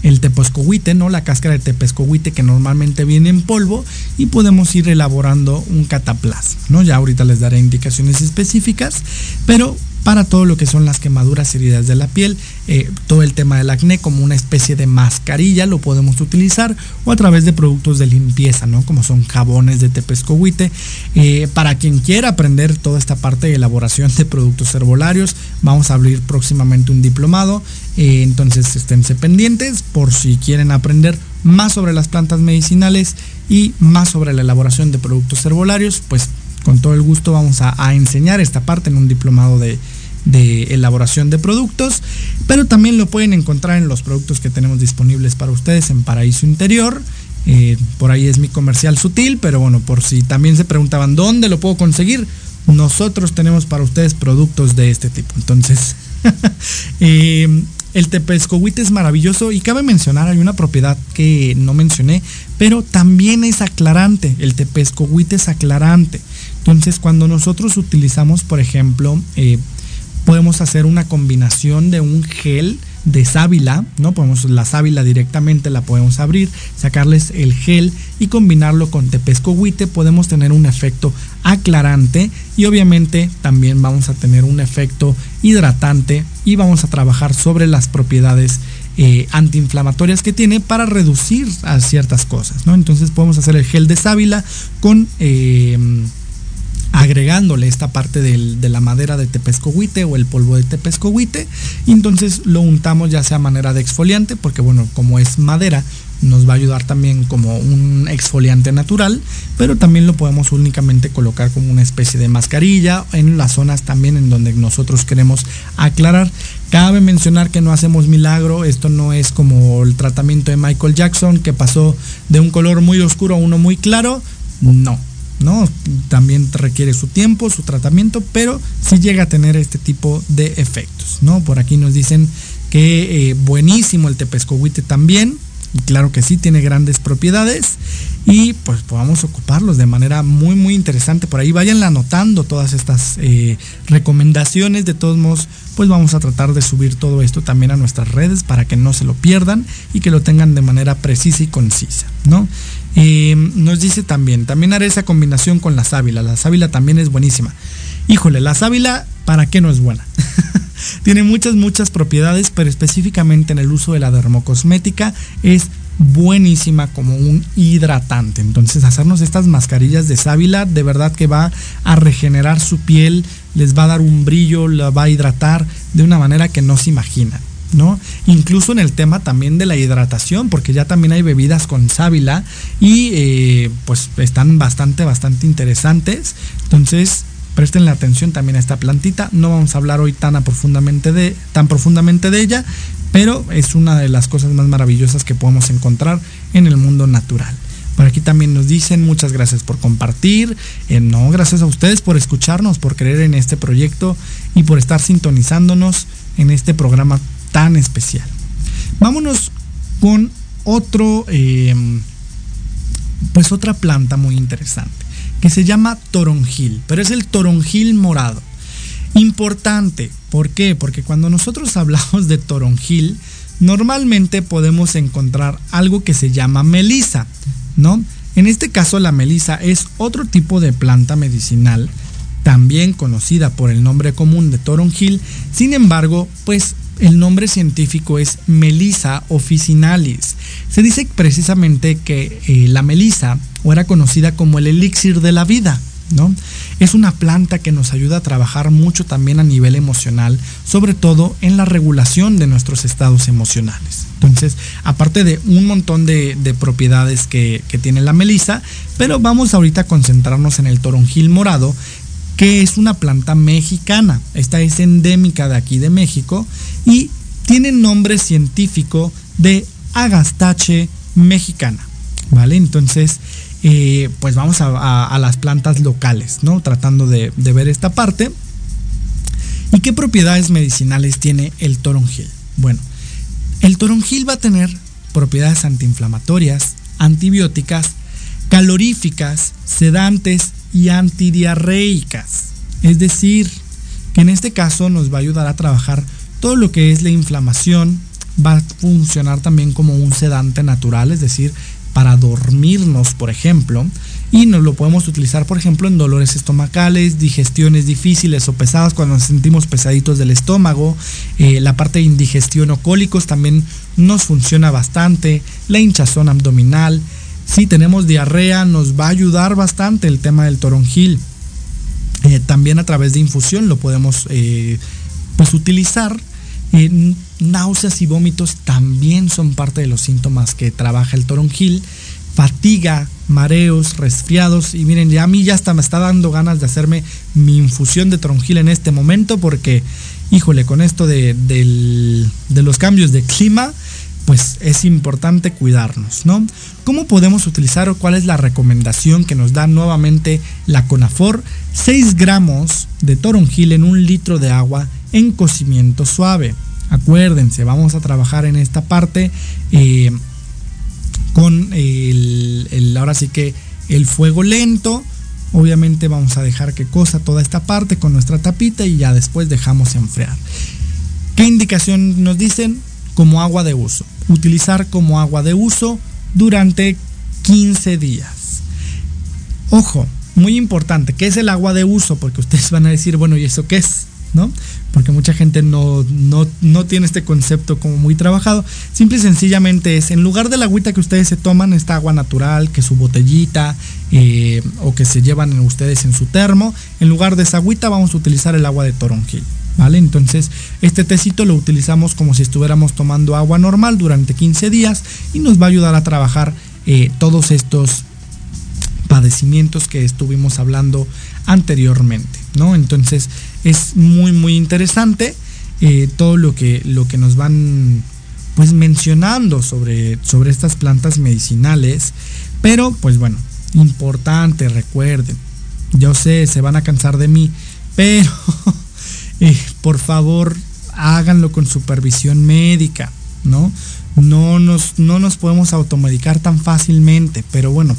Speaker 2: el tepescohuite, ¿no? La cáscara de tepescohuite que normalmente viene en polvo y podemos ir elaborando un cataplasma, ¿no? Ya ahorita les daré indicaciones específicas, pero para todo lo que son las quemaduras y heridas de la piel, eh, todo el tema del acné como una especie de mascarilla lo podemos utilizar o a través de productos de limpieza, ¿no? Como son jabones de tepescohuite. Eh, para quien quiera aprender toda esta parte de elaboración de productos herbolarios, vamos a abrir próximamente un diplomado, eh, entonces esténse pendientes por si quieren aprender más sobre las plantas medicinales y más sobre la elaboración de productos herbolarios, pues con todo el gusto vamos a, enseñar esta parte en un diplomado de, elaboración de productos, pero también lo pueden encontrar en los productos que tenemos disponibles para ustedes en Paraíso Interior. Eh, por ahí es mi comercial sutil, pero bueno, por si también se preguntaban dónde lo puedo conseguir, nosotros tenemos para ustedes productos de este tipo. Entonces, <laughs> eh, el tepescohuite es maravilloso y cabe mencionar, hay una propiedad que no mencioné, pero también es aclarante. El tepescohuite es aclarante. Entonces, cuando nosotros utilizamos, por ejemplo, eh, podemos hacer una combinación de un gel de sábila, ¿no? Podemos la sábila directamente la podemos abrir, sacarles el gel y combinarlo con tepescohuite, podemos tener un efecto aclarante y obviamente también vamos a tener un efecto hidratante y vamos a trabajar sobre las propiedades eh, antiinflamatorias que tiene para reducir a ciertas cosas, ¿no? Entonces podemos hacer el gel de sábila con eh, agregándole esta parte de la madera de tepescohuite o el polvo de tepescohuite y entonces lo untamos ya sea manera de exfoliante porque bueno como es madera nos va a ayudar también como un exfoliante natural pero también lo podemos únicamente colocar como una especie de mascarilla en las zonas también en donde nosotros queremos aclarar. Cabe mencionar que no hacemos milagro esto no es como el tratamiento de Michael Jackson que pasó de un color muy oscuro a uno muy claro. No ¿no? También requiere su tiempo, su tratamiento, pero sí llega a tener este tipo de efectos, ¿no? Por aquí nos dicen que eh, buenísimo el tepescohuite también, y claro que sí, tiene grandes propiedades y pues podamos ocuparlos de manera muy muy interesante. Por ahí vayan anotando todas estas eh, recomendaciones. De todos modos, pues vamos a tratar de subir todo esto también a nuestras redes para que no se lo pierdan y que lo tengan de manera precisa y concisa, ¿no? Eh, nos dice también, también haré esa combinación con la sábila. La sábila también es buenísima. Híjole, la sábila, ¿para qué no es buena? <laughs> Tiene muchas, muchas propiedades, pero específicamente en el uso de la dermocosmética es buenísima como un hidratante. Entonces hacernos estas mascarillas de sábila de verdad que va a regenerar su piel, les va a dar un brillo, la va a hidratar de una manera que no se imagina. Incluso en el tema también de la hidratación, porque ya también hay bebidas con sábila y eh, pues están bastante, bastante interesantes. Entonces, presten la atención también a esta plantita. No vamos a hablar hoy tan profundamente de, tan profundamente de ella, pero es una de las cosas más maravillosas que podemos encontrar en el mundo natural. Por aquí también nos dicen muchas gracias por compartir, eh, no, gracias a ustedes por escucharnos, por creer en este proyecto y por estar sintonizándonos en este programa tan especial. Vámonos con otro, eh, pues otra planta muy interesante, que se llama toronjil, pero es el toronjil morado. Importante, ¿por qué? Porque cuando nosotros <laughs> hablamos de toronjil, normalmente podemos encontrar algo que se llama melisa, ¿no? En este caso la melisa es otro tipo de planta medicinal, también conocida por el nombre común de toronjil, sin embargo, pues el nombre científico es Melissa officinalis. Se dice precisamente que eh, la melisa, o era conocida como el elixir de la vida, ¿no? Es una planta que nos ayuda a trabajar mucho también a nivel emocional, sobre todo en la regulación de nuestros estados emocionales. Entonces, aparte de un montón de, propiedades que, que, tiene la melisa, pero vamos ahorita a concentrarnos en el toronjil morado, que es una planta mexicana. Esta es endémica de aquí de México y tiene nombre científico de agastache mexicana. ¿Vale? Entonces, eh, pues vamos a, las plantas locales, ¿no? Tratando de, de ver esta parte. ¿Y qué propiedades medicinales tiene el toronjil? Bueno, el toronjil va a tener propiedades antiinflamatorias, antibióticas, caloríficas, sedantes y antidiarreicas. Es decir, que en este caso nos va a ayudar a trabajar todo lo que es la inflamación, va a funcionar también como un sedante natural, es decir, para dormirnos, por ejemplo, y nos lo podemos utilizar, por ejemplo, en dolores estomacales, digestiones difíciles o pesadas cuando nos sentimos pesaditos del estómago, eh, la parte de indigestión o cólicos también nos funciona bastante, la hinchazón abdominal, si tenemos diarrea, nos va a ayudar bastante el tema del toronjil. Eh, también a través de infusión lo podemos eh, pues utilizar. Eh, náuseas y vómitos también son parte de los síntomas que trabaja el toronjil. Fatiga, mareos, resfriados. Y miren, ya a mí ya hasta me está dando ganas de hacerme mi infusión de toronjil en este momento porque, híjole, con esto de, de los cambios de clima, pues es importante cuidarnos, ¿no? ¿Cómo podemos utilizar o cuál es la recomendación que nos da nuevamente la CONAFOR? 6 gramos de toronjil en un litro de agua en cocimiento suave. Acuérdense, vamos a trabajar en esta parte eh, con el, ahora sí que el fuego lento. Obviamente vamos a dejar que cosa toda esta parte con nuestra tapita y ya después dejamos enfriar. ¿Qué indicación nos dicen? Como agua de uso utilizar como agua de uso durante 15 días. Ojo, muy importante, ¿qué es el agua de uso? Porque ustedes van a decir, bueno, ¿y eso qué es? ¿No? Porque mucha gente no, no, tiene este concepto como muy trabajado. Simple y sencillamente es, en lugar de la agüita que ustedes se toman, esta agua natural, que su botellita eh, o que se llevan ustedes en su termo, en lugar de esa agüita vamos a utilizar el agua de toronjil. ¿Vale? Entonces, este tecito lo utilizamos como si estuviéramos tomando agua normal durante 15 días y nos va a ayudar a trabajar eh, todos estos padecimientos que estuvimos hablando anteriormente, ¿no? Entonces, es muy, muy interesante eh, todo lo que, lo que nos van pues mencionando sobre, sobre estas plantas medicinales, pero pues bueno, importante, recuerden, yo sé, se van a cansar de mí, pero <laughs> por favor háganlo con supervisión médica, ¿no? No nos, no nos podemos automedicar tan fácilmente, pero bueno,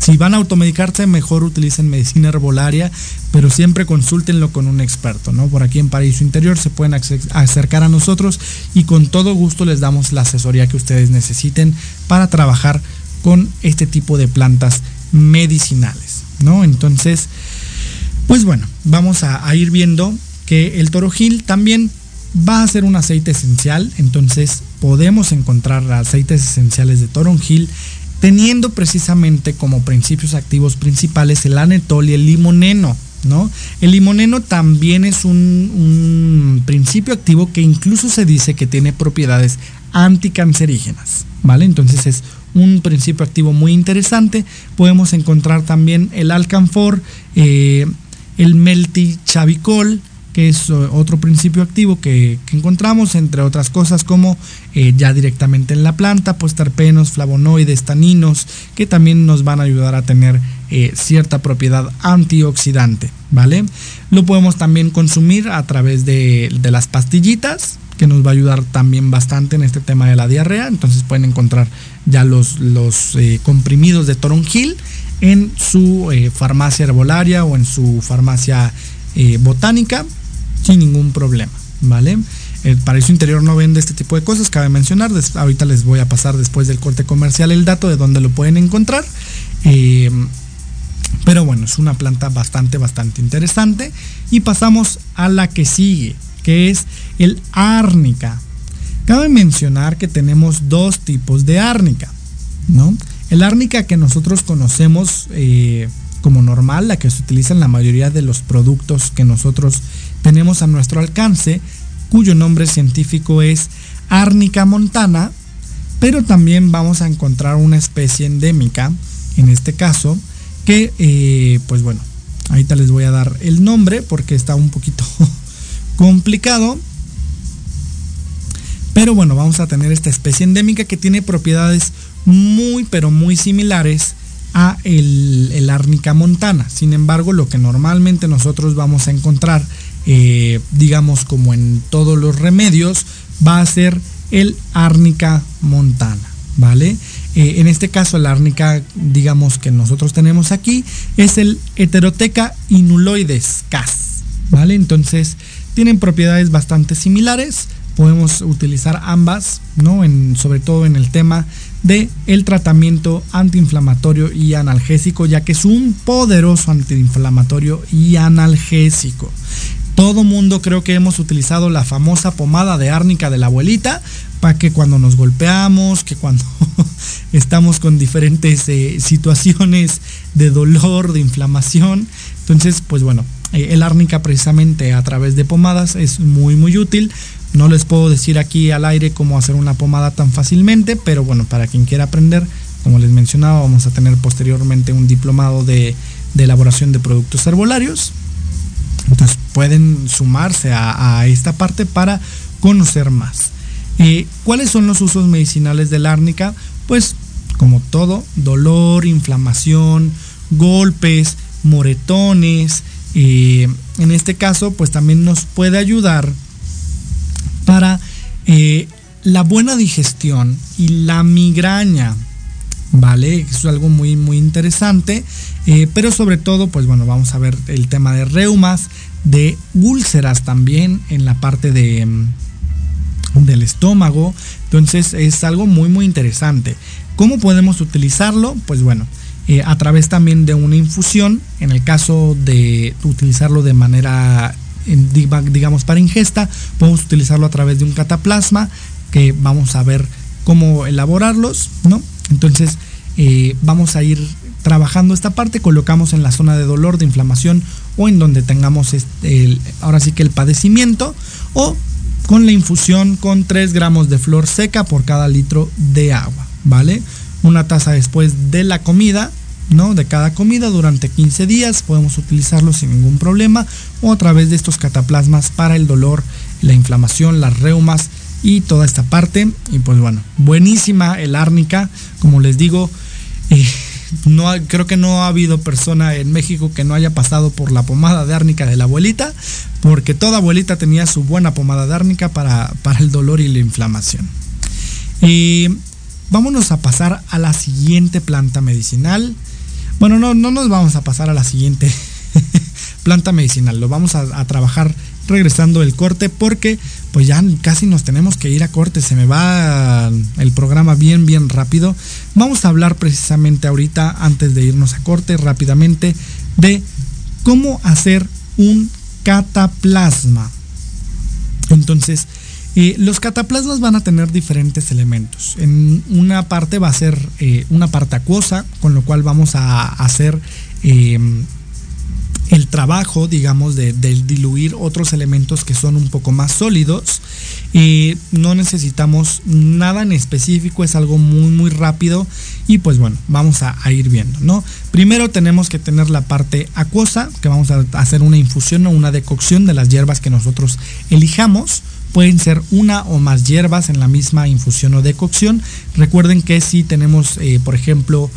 Speaker 2: si van a automedicarse, mejor utilicen medicina herbolaria, pero siempre consúltenlo con un experto, ¿no? Por aquí en Paraíso Interior se pueden acercar a nosotros y con todo gusto les damos la asesoría que ustedes necesiten para trabajar con este tipo de plantas medicinales, ¿no? Entonces, pues bueno, vamos a ir viendo que el torojil también va a ser un aceite esencial, entonces podemos encontrar aceites esenciales de toronjil teniendo precisamente como principios activos principales el anetol y el limoneno. ¿No? El limoneno también es un, un, principio activo que incluso se dice que tiene propiedades anticancerígenas, ¿vale? Entonces es un principio activo muy interesante. Podemos encontrar también el alcanfor, eh, el meltichavicol, que es otro principio activo que, encontramos, entre otras cosas como eh, ya directamente en la planta, pues terpenos, flavonoides, taninos, que también nos van a ayudar a tener eh, cierta propiedad antioxidante, ¿vale? Lo podemos también consumir a través de, las pastillitas, que nos va a ayudar también bastante en este tema de la diarrea, entonces pueden encontrar ya los, eh, comprimidos de toronjil en su farmacia herbolaria o en su farmacia botánica sin ningún problema, ¿vale? El paraíso interior no vende este tipo de cosas, cabe mencionar. ahorita les voy a pasar después del corte comercial el dato de dónde lo pueden encontrar. Eh, pero bueno, es una planta bastante, bastante interesante. Y pasamos a la que sigue, que es el árnica. Cabe mencionar que tenemos dos tipos de árnica, ¿no? El árnica que nosotros conocemos eh, como normal, la que se utiliza en la mayoría de los productos que nosotros tenemos a nuestro alcance, cuyo nombre científico es Árnica montana, pero también vamos a encontrar una especie endémica, en este caso, que, eh, pues bueno, ahorita les voy a dar el nombre porque está un poquito <laughs> complicado. Pero bueno, vamos a tener esta especie endémica que tiene propiedades muy, pero muy similares a árnica montana. Sin embargo, lo que normalmente nosotros vamos a encontrar eh, digamos como en todos los remedios, va a ser el árnica montana, ¿vale? Eh, en este caso el árnica, digamos que nosotros tenemos aquí, es el heteroteca inuloides cas, ¿vale? Entonces tienen propiedades bastante similares, podemos utilizar ambas, ¿no? En, sobre todo en el tema de el tratamiento antiinflamatorio y analgésico, ya que es un poderoso antiinflamatorio y analgésico. Todo mundo creo que hemos utilizado la famosa pomada de árnica de la abuelita para que cuando nos golpeamos, que cuando <laughs> estamos con diferentes eh, situaciones de dolor, de inflamación. Entonces, pues bueno, eh, el árnica precisamente a través de pomadas es muy muy útil. No les puedo decir aquí al aire cómo hacer una pomada tan fácilmente, pero bueno, para quien quiera aprender, como les mencionaba, vamos a tener posteriormente un diplomado de, de elaboración de productos herbolarios entonces pueden sumarse a, esta parte para conocer más. Eh, ¿Cuáles son los usos medicinales del árnica? Pues como todo, dolor, inflamación, golpes, moretones. Eh, en este caso, pues también nos puede ayudar para eh, la buena digestión y la migraña. ¿Vale? Eso es algo muy, muy interesante. Eh, pero sobre todo, pues bueno, vamos a ver el tema de reumas, de úlceras también en la parte de, mm, del estómago. Entonces es algo muy, muy interesante. ¿Cómo podemos utilizarlo? Pues bueno, eh, a través también de una infusión. En el caso de utilizarlo de manera, digamos, para ingesta, podemos utilizarlo a través de un cataplasma, que vamos a ver cómo elaborarlos, ¿no? Entonces, eh, vamos a ir trabajando esta parte, colocamos en la zona de dolor, de inflamación o en donde tengamos este, ahora sí que el padecimiento o con la infusión con 3 gramos de flor seca por cada litro de agua, ¿vale? Una taza después de la comida, ¿no? De cada comida durante 15 días podemos utilizarlo sin ningún problema o a través de estos cataplasmas para el dolor, la inflamación, las reumas y toda esta parte. Y pues bueno, buenísima el árnica, como les digo. Eh, no creo que no ha habido persona en México que no haya pasado por la pomada de árnica de la abuelita, porque toda abuelita tenía su buena pomada de árnica para, para el dolor y la inflamación. Y vámonos a pasar a la siguiente planta medicinal. Bueno, no, no nos vamos a pasar a la siguiente <laughs> planta medicinal. Lo vamos a, a trabajar regresando el corte porque pues ya casi nos tenemos que ir a corte, se me va el programa bien bien rápido. Vamos a hablar precisamente ahorita antes de irnos a corte rápidamente de cómo hacer un cataplasma. Entonces, eh, los cataplasmas van a tener diferentes elementos. En una parte va a ser eh, una parte acuosa, con lo cual vamos a hacer eh, el trabajo, digamos, de, diluir otros elementos que son un poco más sólidos. Y no necesitamos nada en específico, es algo muy, muy rápido. Y pues bueno, vamos a, ir viendo, ¿no? Primero tenemos que tener la parte acuosa, que vamos a hacer una infusión o una decocción de las hierbas que nosotros elijamos. Pueden ser una o más hierbas en la misma infusión o decocción. Recuerden que si tenemos, eh, por ejemplo,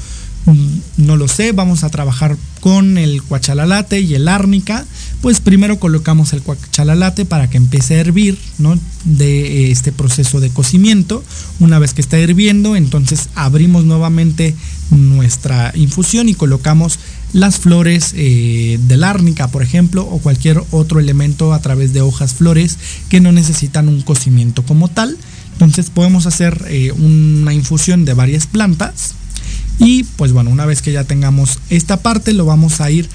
Speaker 2: no lo sé, vamos a trabajar con el cuachalalate y el árnica, pues primero colocamos el cuachalalate para que empiece a hervir, ¿no? De este proceso de cocimiento. Una vez que está hirviendo, entonces abrimos nuevamente nuestra infusión y colocamos las flores eh, del árnica, por ejemplo, o cualquier otro elemento a través de hojas flores que no necesitan un cocimiento como tal. Entonces podemos hacer eh, una infusión de varias plantas y pues bueno, una vez que ya tengamos esta parte, lo vamos a ir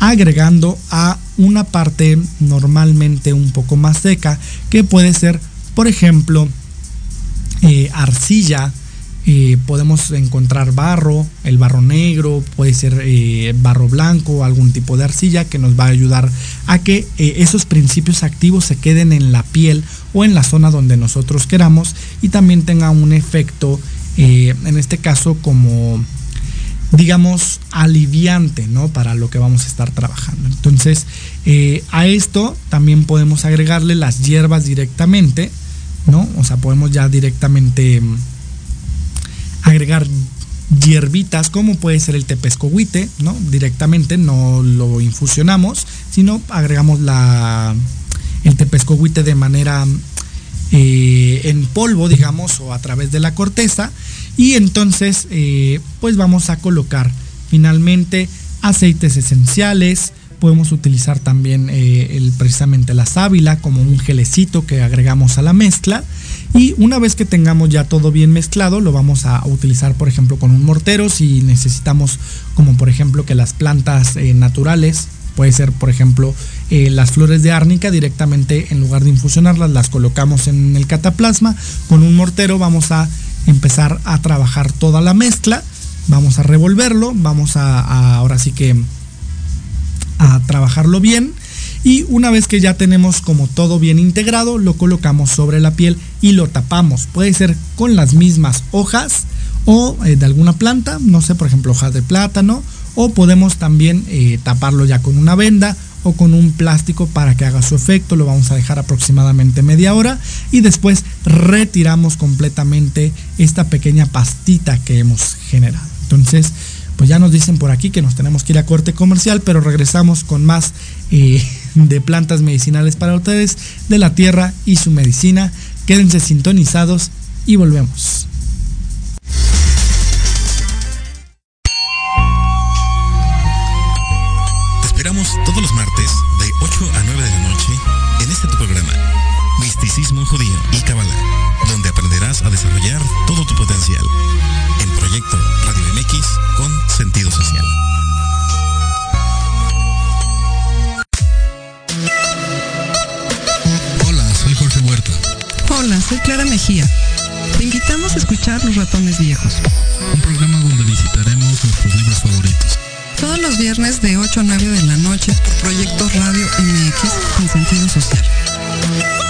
Speaker 2: agregando a una parte normalmente un poco más seca, que puede ser, por ejemplo, eh, arcilla. Eh, podemos encontrar barro, el barro negro, puede ser eh, barro blanco, algún tipo de arcilla que nos va a ayudar a que esos principios activos se queden en la piel o en la zona donde nosotros queramos y también tenga un efecto eh, en este caso como digamos aliviante ¿no? para lo que vamos a estar trabajando. Entonces eh, a esto también podemos agregarle las hierbas directamente no o sea podemos ya directamente mm, agregar hierbitas como puede ser el tepescohuite no directamente no lo infusionamos sino agregamos la el tepescohuite de manera eh, en polvo, digamos, o a través de la corteza. Y entonces, eh, pues vamos a colocar finalmente aceites esenciales. Podemos utilizar también eh, el, precisamente la sábila como un gelecito que agregamos a la mezcla. Y una vez que tengamos ya todo bien mezclado, lo vamos a utilizar, por ejemplo, con un mortero si necesitamos, como por ejemplo, que las plantas naturales Puede ser, por ejemplo, eh, las flores de árnica directamente en lugar de infusionarlas, las colocamos en el cataplasma. Con un mortero vamos a empezar a trabajar toda la mezcla. Vamos a revolverlo, vamos a, ahora sí que a trabajarlo bien. Y una vez que ya tenemos como todo bien integrado, lo colocamos sobre la piel y lo tapamos. Puede ser con las mismas hojas o eh, de alguna planta, no sé, por ejemplo, hojas de plátano o podemos también eh, taparlo ya con una venda o con un plástico para que haga su efecto. Lo vamos a dejar aproximadamente media hora y después retiramos completamente esta pequeña pastita que hemos generado. Entonces, pues ya nos dicen por aquí que nos tenemos que ir a corte comercial, pero regresamos con más eh, de plantas medicinales para ustedes, de la tierra y su medicina. Quédense sintonizados y volvemos.
Speaker 4: Desarrollar todo tu potencial. En Proyecto Radio MX con sentido social.
Speaker 5: Hola, soy Jorge Huerta.
Speaker 6: Hola, soy Clara Mejía. Te invitamos a escuchar Los Ratones Viejos.
Speaker 5: Un programa donde visitaremos nuestros libros favoritos
Speaker 6: todos los viernes de 8 a 9 de la noche por Proyecto Radio MX con sentido social.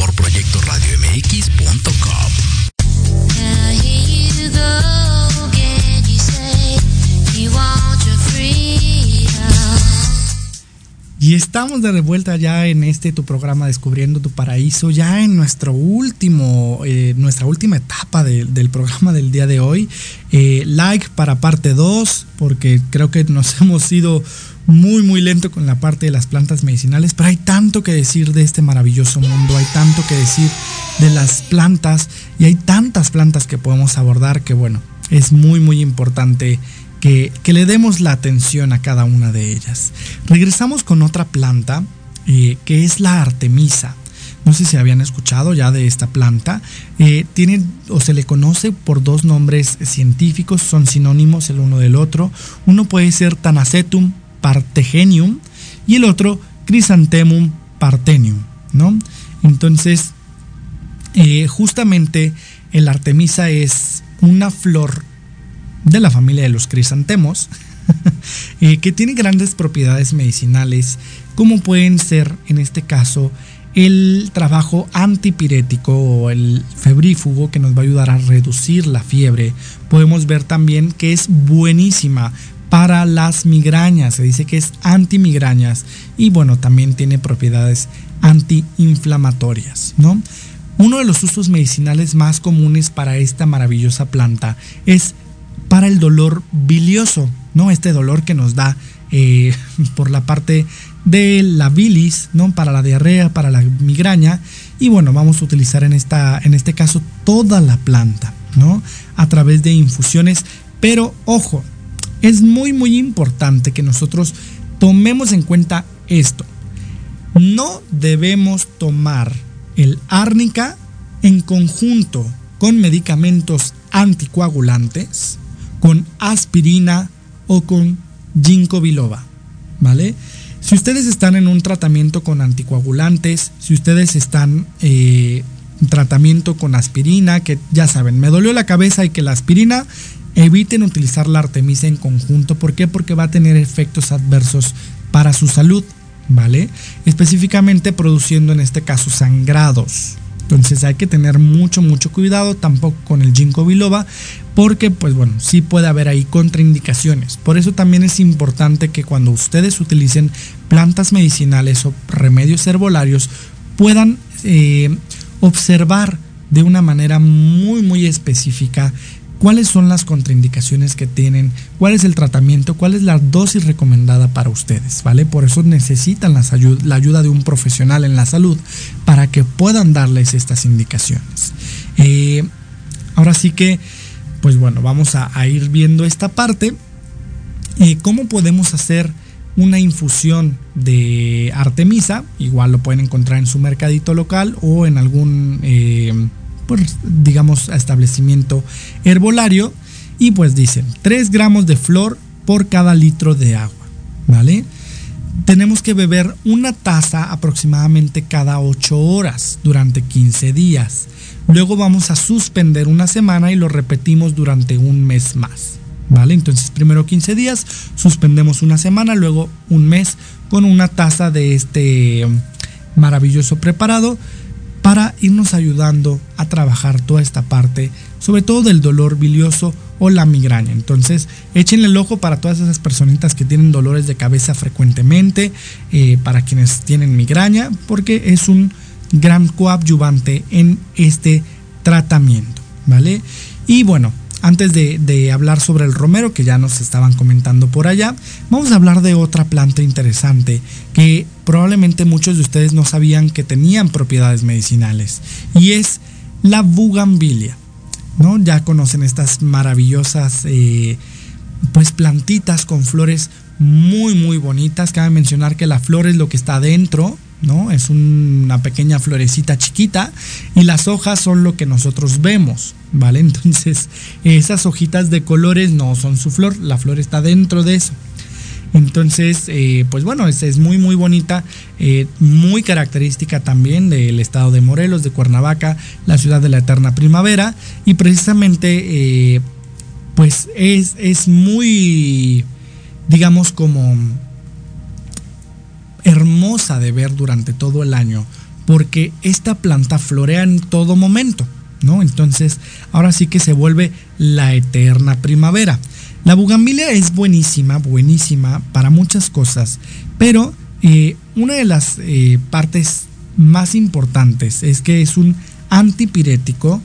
Speaker 7: por proyectoradiomx.com.
Speaker 2: Y estamos de vuelta ya en este tu programa Descubriendo tu Paraíso, ya en nuestro último, eh, nuestra última etapa de, del programa del día de hoy. Eh, like para parte 2, porque creo que nos <laughs> hemos ido muy muy lento con la parte de las plantas medicinales, pero hay tanto que decir de este maravilloso mundo, hay tanto que decir de las plantas y hay tantas plantas que podemos abordar que bueno, es muy muy importante que, que, le demos la atención a cada una de ellas. Regresamos con otra planta eh, que es la artemisa. No sé si habían escuchado ya de esta planta. Eh, tiene o se le conoce por dos nombres científicos, son sinónimos el uno del otro. Uno puede ser Tanacetum partegenium y el otro Chrysanthemum parthenium, ¿no? Entonces, eh, justamente el artemisa es una flor de la familia de los crisantemos, <laughs> eh, que tiene grandes propiedades medicinales, como pueden ser, en este caso, el trabajo antipirético o el febrífugo que nos va a ayudar a reducir la fiebre. Podemos ver también que es buenísima para las migrañas, se dice que es antimigrañas y bueno, también tiene propiedades antiinflamatorias, ¿no? Uno de los usos medicinales más comunes para esta maravillosa planta es para el dolor bilioso, ¿no? Este dolor que nos da eh, <laughs> por la parte de la bilis, ¿no? Para la diarrea, para la migraña. Y bueno, vamos a utilizar en, esta, en este caso toda la planta, ¿no? A través de infusiones. Pero ojo, es muy, muy importante que nosotros tomemos en cuenta esto. No debemos tomar el árnica en conjunto con medicamentos anticoagulantes con aspirina o con ginkgo biloba, ¿vale? Si ustedes están en un tratamiento con anticoagulantes, si ustedes están eh, en tratamiento con aspirina, que ya saben, me dolió la cabeza y que la aspirina, eviten utilizar la artemisa en conjunto. ¿Por qué? Porque va a tener efectos adversos para su salud, ¿vale? Específicamente produciendo en este caso sangrados. Entonces hay que tener mucho, mucho cuidado tampoco con el ginkgo biloba porque pues bueno, sí puede haber ahí contraindicaciones. Por eso también es importante que cuando ustedes utilicen plantas medicinales o remedios herbolarios puedan eh, observar de una manera muy, muy específica cuáles son las contraindicaciones que tienen, cuál es el tratamiento, cuál es la dosis recomendada para ustedes, ¿vale? Por eso necesitan la ayuda, de un profesional en la salud para que puedan darles estas indicaciones. Eh, ahora sí que, pues bueno, vamos a, a ir viendo esta parte. Eh, ¿Cómo podemos hacer una infusión de Artemisa? Igual lo pueden encontrar en su mercadito local o en algún... Eh, pues, digamos, establecimiento herbolario. Y pues dicen 3 gramos de flor por cada litro de agua, ¿vale? Tenemos que beber una taza aproximadamente cada 8 horas durante 15 días. Luego vamos a suspender una semana y lo repetimos durante un mes más. ¿Vale? Entonces primero 15 días, suspendemos una semana, luego un mes con una taza de este maravilloso preparado para irnos ayudando a trabajar toda esta parte, sobre todo del dolor bilioso o la migraña. Entonces, échenle el ojo para todas esas personitas que tienen dolores de cabeza frecuentemente, eh, para quienes tienen migraña, porque es un gran coadyuvante en este tratamiento, ¿vale? Y bueno, antes de, hablar sobre el romero que ya nos estaban comentando por allá, vamos a hablar de otra planta interesante que probablemente muchos de ustedes no sabían que tenían propiedades medicinales y es la bugambilia. ¿no? Ya conocen estas maravillosas eh, pues plantitas con flores muy muy bonitas. Cabe mencionar que la flor es lo que está adentro, ¿no? Es una pequeña florecita chiquita y las hojas son lo que nosotros vemos, ¿vale? <laughs> Entonces, esas hojitas de colores no son su flor, la flor está dentro de eso. Entonces, eh, pues bueno, es, es, muy, muy bonita, eh, muy característica también del estado de Morelos, de Cuernavaca, la ciudad de la eterna primavera. Y precisamente, eh, pues es, es muy, digamos, como hermosa de ver durante todo el año, porque esta planta florea en todo momento, ¿no? Entonces, ahora sí que se vuelve la eterna primavera. La bugambilia es buenísima, buenísima para muchas cosas, pero eh, una de las eh, partes más importantes es que es un antipirético,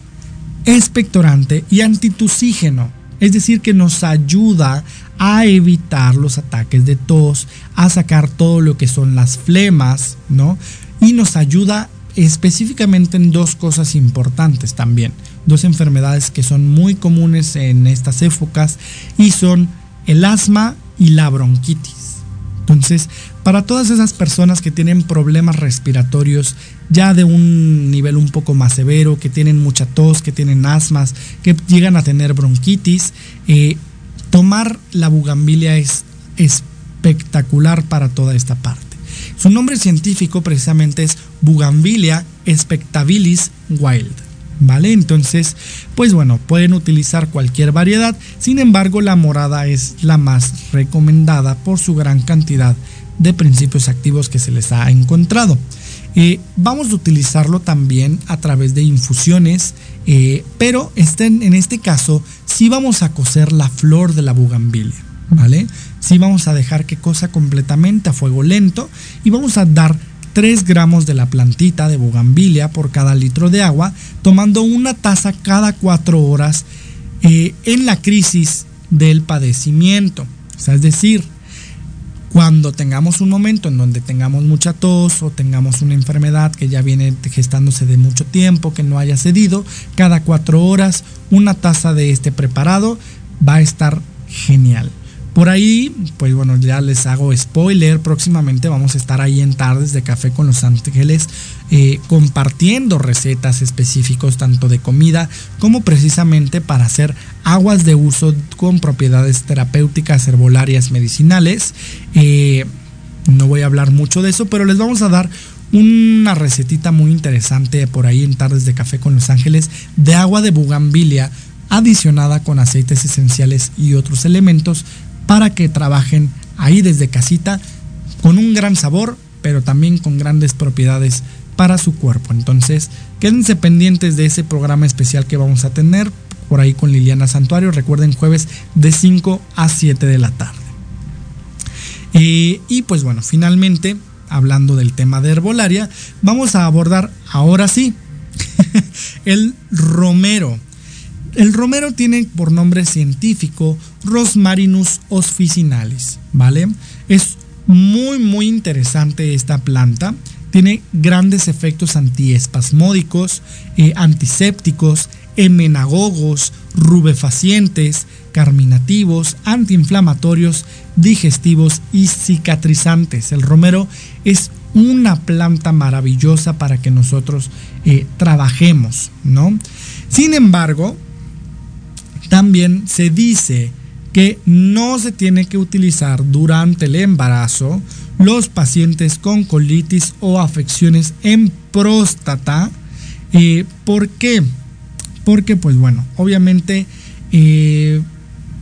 Speaker 2: expectorante y antitusígeno. Es decir, que nos ayuda a evitar los ataques de tos, a sacar todo lo que son las flemas, ¿no? Y nos ayuda específicamente en dos cosas importantes también, dos enfermedades que son muy comunes en estas épocas y son el asma y la bronquitis. Entonces, para todas esas personas que tienen problemas respiratorios ya de un nivel un poco más severo, que tienen mucha tos, que tienen asmas, que llegan a tener bronquitis, eh, tomar la bugambilia es espectacular para toda esta parte. Su nombre científico precisamente es Bugambilia spectabilis wild. ¿Vale? Entonces, pues bueno, pueden utilizar cualquier variedad. Sin embargo, la morada es la más recomendada por su gran cantidad de principios activos que se les ha encontrado. Eh, vamos a utilizarlo también a través de infusiones, eh, pero este, en este caso sí vamos a cocer la flor de la bugambilia, ¿vale? Sí vamos a dejar que cosa completamente a fuego lento y vamos a dar 3 gramos de la plantita de bugambilia por cada litro de agua, tomando una taza cada 4 horas eh, en la crisis del padecimiento. O sea, es decir, cuando tengamos un momento en donde tengamos mucha tos o tengamos una enfermedad que ya viene gestándose de mucho tiempo, que no haya cedido, cada 4 horas una taza de este preparado va a estar genial. Por ahí, pues bueno, ya les hago spoiler. Próximamente vamos a estar ahí en Tardes de Café con los Ángeles eh, compartiendo recetas específicos tanto de comida como precisamente para hacer aguas de uso con propiedades terapéuticas, herbolarias, medicinales. Eh, no voy a hablar mucho de eso, pero les vamos a dar una recetita muy interesante por ahí en Tardes de Café con los Ángeles de agua de bugambilia adicionada con aceites esenciales y otros elementos para que trabajen ahí desde casita con un gran sabor, pero también con grandes propiedades para su cuerpo. Entonces, quédense pendientes de ese programa especial que vamos a tener por ahí con Liliana Santuario. Recuerden, jueves de 5 a 7 de la tarde. Eh, y pues bueno, finalmente, hablando del tema de herbolaria, vamos a abordar ahora sí <laughs> el romero. El romero tiene por nombre científico Rosmarinus officinalis, ¿vale? Es muy muy interesante esta planta. Tiene grandes efectos antiespasmódicos, eh, antisépticos, emenagogos, rubefacientes, carminativos, antiinflamatorios, digestivos y cicatrizantes. El romero es una planta maravillosa para que nosotros eh, trabajemos, ¿no? Sin embargo, también se dice que no se tiene que utilizar durante el embarazo los pacientes con colitis o afecciones en próstata. Eh, ¿Por qué? Porque pues bueno, obviamente eh,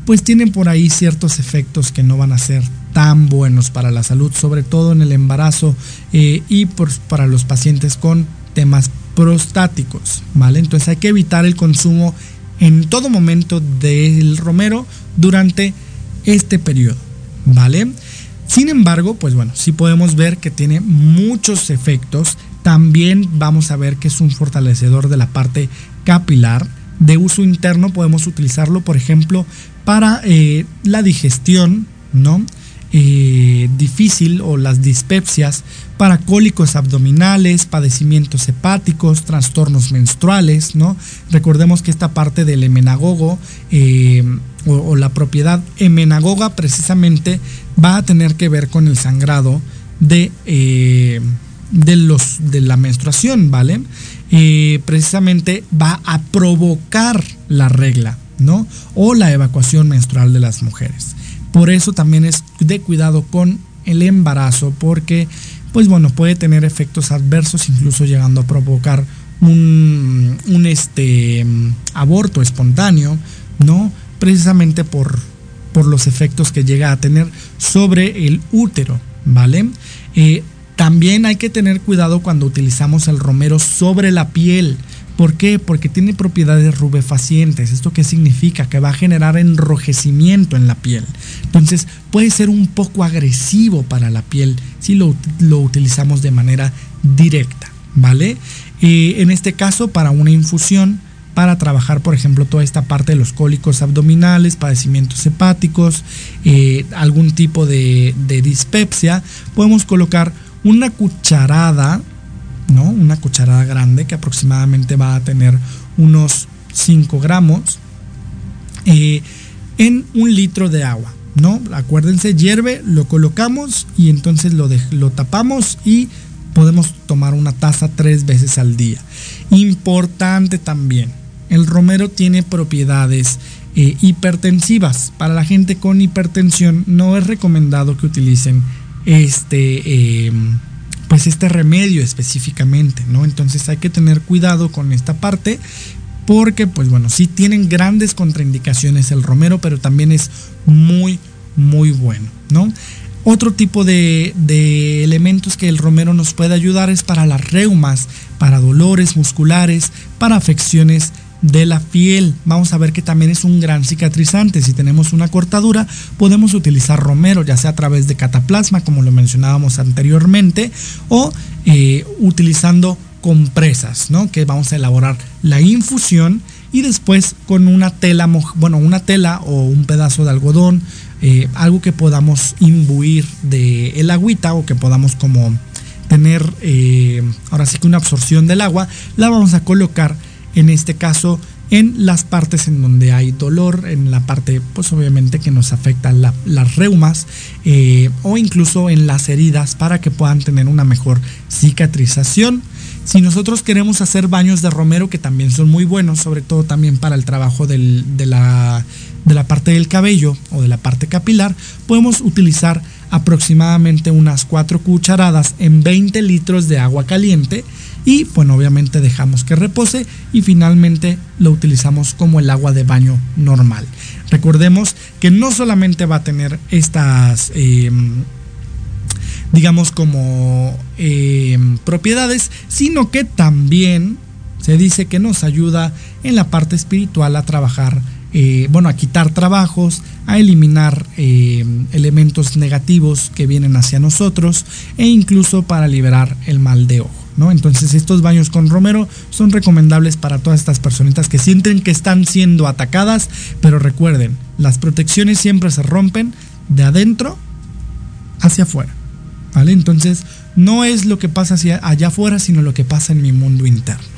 Speaker 2: pues tienen por ahí ciertos efectos que no van a ser tan buenos para la salud, sobre todo en el embarazo eh, y para los pacientes con temas prostáticos, ¿vale? Entonces hay que evitar el consumo en todo momento del romero durante este periodo, ¿vale? Sin embargo, pues bueno, sí podemos ver que tiene muchos efectos. También vamos a ver que es un fortalecedor de la parte capilar, de uso interno podemos utilizarlo, por ejemplo, para eh, la digestión, ¿no? Eh, difícil o las dispepsias, para cólicos abdominales, padecimientos hepáticos, trastornos menstruales, ¿no? Recordemos que esta parte del emenagogo eh, o, la propiedad emenagoga precisamente va a tener que ver con el sangrado de, de, los, de la menstruación, ¿vale? precisamente va a provocar la regla, ¿no? O la evacuación menstrual de las mujeres. Por eso también es de cuidado con el embarazo, porque, pues bueno, puede tener efectos adversos, incluso llegando a provocar un, un este, aborto espontáneo, ¿no? Precisamente por, por los efectos que llega a tener sobre el útero, ¿vale? Eh, también hay que tener cuidado cuando utilizamos el romero sobre la piel. ¿Por qué? Porque tiene propiedades rubefacientes. ¿Esto qué significa? Que va a generar enrojecimiento en la piel. Entonces puede ser un poco agresivo para la piel si lo, utilizamos de manera directa. ¿Vale? Eh, en este caso, para una infusión, para trabajar, por ejemplo, toda esta parte de los cólicos abdominales, padecimientos hepáticos, eh, algún tipo de, dispepsia, podemos colocar una cucharada, ¿no? Una cucharada grande que aproximadamente va a tener unos 5 gramos eh, en un litro de agua, ¿no? Acuérdense, hierve, lo colocamos y entonces lo tapamos y podemos tomar una taza tres veces al día. Importante también, el romero tiene propiedades eh, hipertensivas. Para la gente con hipertensión no es recomendado que utilicen este, em, pues este remedio específicamente, ¿no? Entonces hay que tener cuidado con esta parte porque, pues bueno, sí tienen grandes contraindicaciones el romero, pero también es muy, muy bueno, ¿no? Otro tipo de, de, elementos que el romero nos puede ayudar es para las reumas, para dolores musculares, para afecciones de la piel. Vamos a ver que también es un gran cicatrizante. Si tenemos una cortadura, podemos utilizar romero, ya sea a través de cataplasma, como lo mencionábamos anteriormente, o eh, utilizando compresas, ¿no? Que vamos a elaborar la infusión y después con una tela, bueno, una tela o un pedazo de algodón, eh, algo que podamos imbuir de el agüita o que podamos como tener eh, ahora sí que una absorción del agua, la vamos a colocar en este caso en las partes en donde hay dolor, en la parte pues obviamente que nos afecta las reumas eh, o incluso en las heridas para que puedan tener una mejor cicatrización. Si nosotros queremos hacer baños de romero, que también son muy buenos, sobre todo también para el trabajo de, la, de la parte del cabello o de la parte capilar, podemos utilizar aproximadamente unas 4 cucharadas en 20 litros de agua caliente y bueno obviamente dejamos que repose y finalmente lo utilizamos como el agua de baño normal. Recordemos que no solamente va a tener estas em, digamos como em, propiedades, sino que también se dice que nos ayuda en la parte espiritual a trabajar, eh, bueno, a quitar trabajos, a eliminar em, elementos negativos que vienen hacia nosotros e incluso para liberar el mal de ojo. Entonces estos baños con romero son recomendables para todas estas personitas que sienten que están siendo atacadas, pero recuerden, las protecciones siempre se rompen de adentro hacia afuera, ¿vale? Entonces no es lo que pasa hacia allá afuera, sino lo que pasa en mi mundo interno.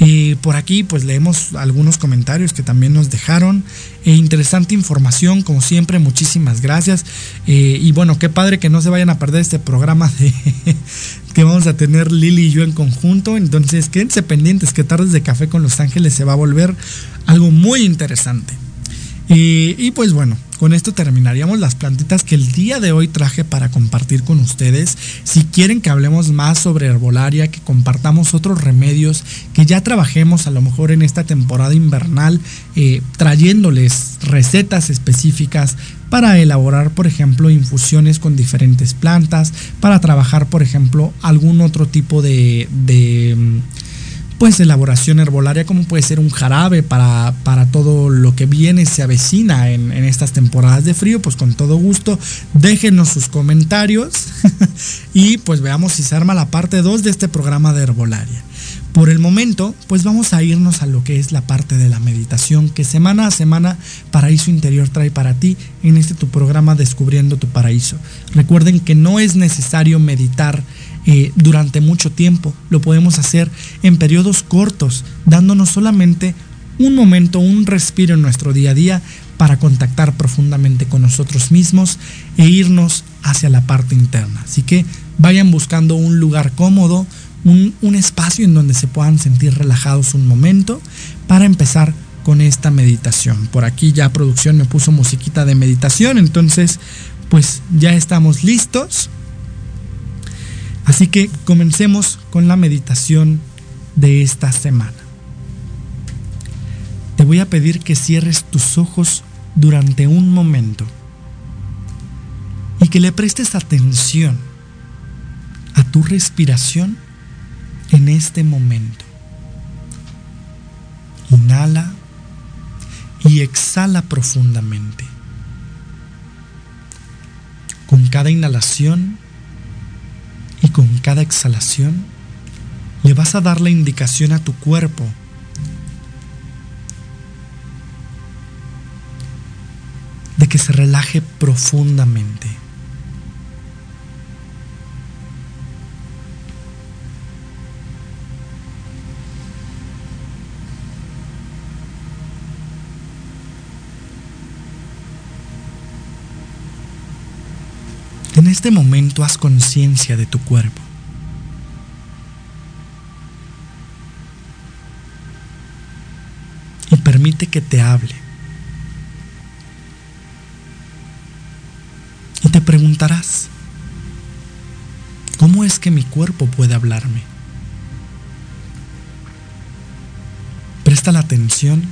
Speaker 2: Y por aquí pues leemos algunos comentarios que también nos dejaron. E interesante información, como siempre, muchísimas gracias. Eh, y bueno, qué padre que no se vayan a perder este programa de, que vamos a tener Lili y yo en conjunto. Entonces, quédense pendientes que Tardes de Café con Los Ángeles se va a volver algo muy interesante. Y pues bueno, con esto terminaríamos las plantitas que el día de hoy traje para compartir con ustedes. Si quieren que hablemos más sobre herbolaria, que compartamos otros remedios, que ya trabajemos a lo mejor en esta temporada invernal, eh, trayéndoles recetas específicas para elaborar, por ejemplo, infusiones con diferentes plantas, para trabajar, por ejemplo, algún otro tipo de, mm, pues elaboración herbolaria como puede ser un jarabe para, para todo lo que viene, se avecina en, en, estas temporadas de frío, pues con todo gusto déjenos sus comentarios <laughs> y pues veamos si se arma la parte 2 de este programa de herbolaria. por el momento, pues vamos a irnos a lo que es la parte de la meditación que semana a semana Paraíso Interior trae para ti en este tu programa Descubriendo tu Paraíso. Recuerden que no es necesario meditar eh, durante mucho tiempo, lo podemos hacer en periodos cortos, dándonos solamente un momento, un respiro en nuestro día a día para contactar profundamente con nosotros mismos e irnos hacia la parte interna. Así que vayan buscando un lugar cómodo, un, espacio en donde se puedan sentir relajados un momento para empezar con esta meditación. Por aquí ya producción me puso musiquita de meditación, entonces pues ya estamos listos. Así que comencemos con la meditación de esta semana. Te voy a pedir que cierres tus ojos durante un momento y que le prestes atención a tu respiración en este momento. Inhala y exhala profundamente. Con cada inhalación y con cada exhalación le vas a dar la indicación a tu cuerpo de que se relaje profundamente. En este momento haz conciencia de tu cuerpo. Y permite que te hable. Y te preguntarás, ¿cómo es que mi cuerpo puede hablarme? Presta la atención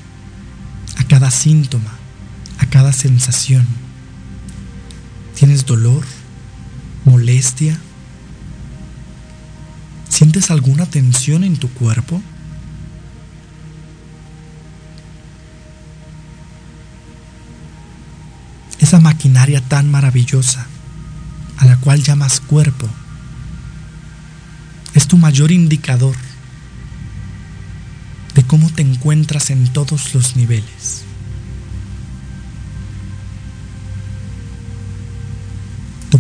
Speaker 2: a cada síntoma, a cada sensación. ¿Tienes dolor? Molestia? ¿Sientes alguna tensión en tu cuerpo? Esa maquinaria tan maravillosa a la cual llamas cuerpo es tu mayor indicador de cómo te encuentras en todos los niveles.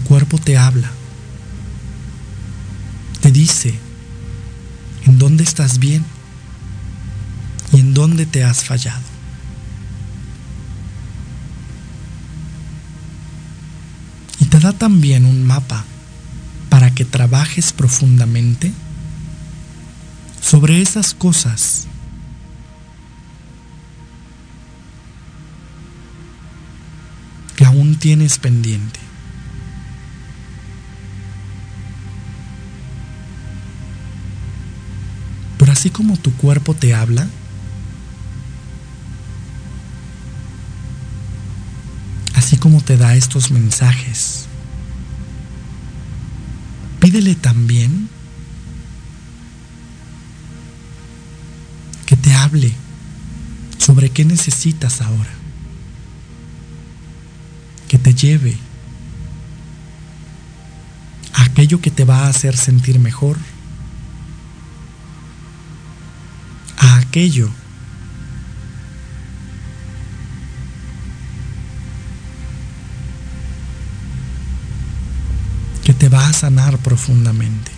Speaker 2: Cuerpo te habla, te dice en dónde estás bien y en dónde te has fallado. Y te da también un mapa para que trabajes profundamente sobre esas cosas que aún tienes pendiente. Así como tu cuerpo te habla, así como te da estos mensajes, pídele también que te hable sobre qué necesitas ahora, que te lleve a aquello que te va a hacer sentir mejor aquello que te va a sanar profundamente.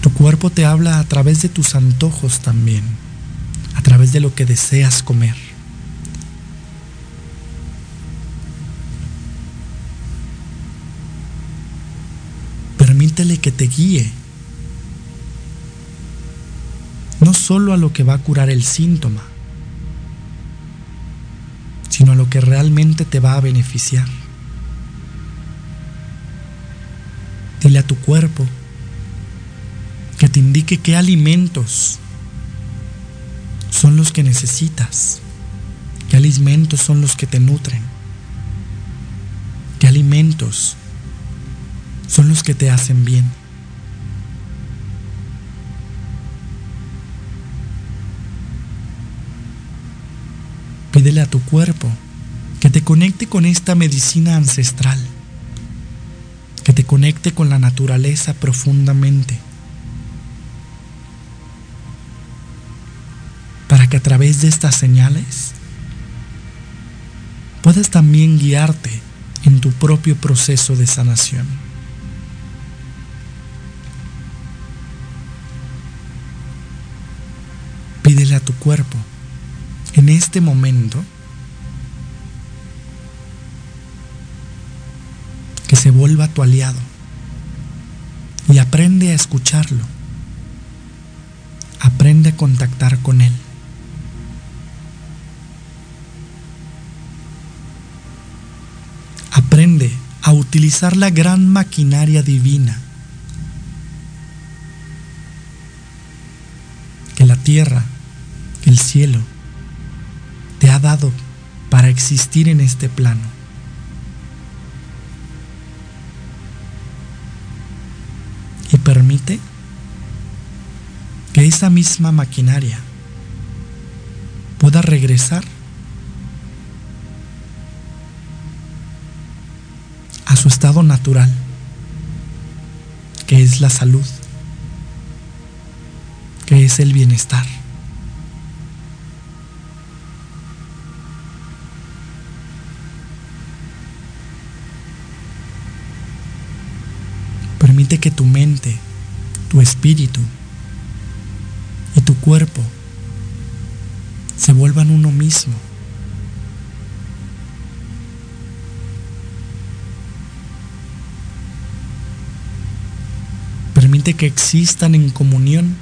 Speaker 2: Tu cuerpo te habla a través de tus antojos también, a través de lo que deseas comer. Permítele que te guíe solo a lo que va a curar el síntoma, sino a lo que realmente te va a beneficiar. Dile a tu cuerpo que te indique qué alimentos son los que necesitas, qué alimentos son los que te nutren, qué alimentos son los que te hacen bien. Pídele a tu cuerpo que te conecte con esta medicina ancestral, que te conecte con la naturaleza profundamente, para que a través de estas señales puedas también guiarte en tu propio proceso de sanación. Pídele a tu cuerpo en este momento que se vuelva tu aliado y aprende a escucharlo. Aprende a contactar con él. Aprende a utilizar la gran maquinaria divina que la tierra, el cielo, te ha dado para existir en este plano. Y permite que esa misma maquinaria pueda regresar a su estado natural, que es la salud, que es el bienestar. Permite que tu mente, tu espíritu y tu cuerpo se vuelvan uno mismo. Permite que existan en comunión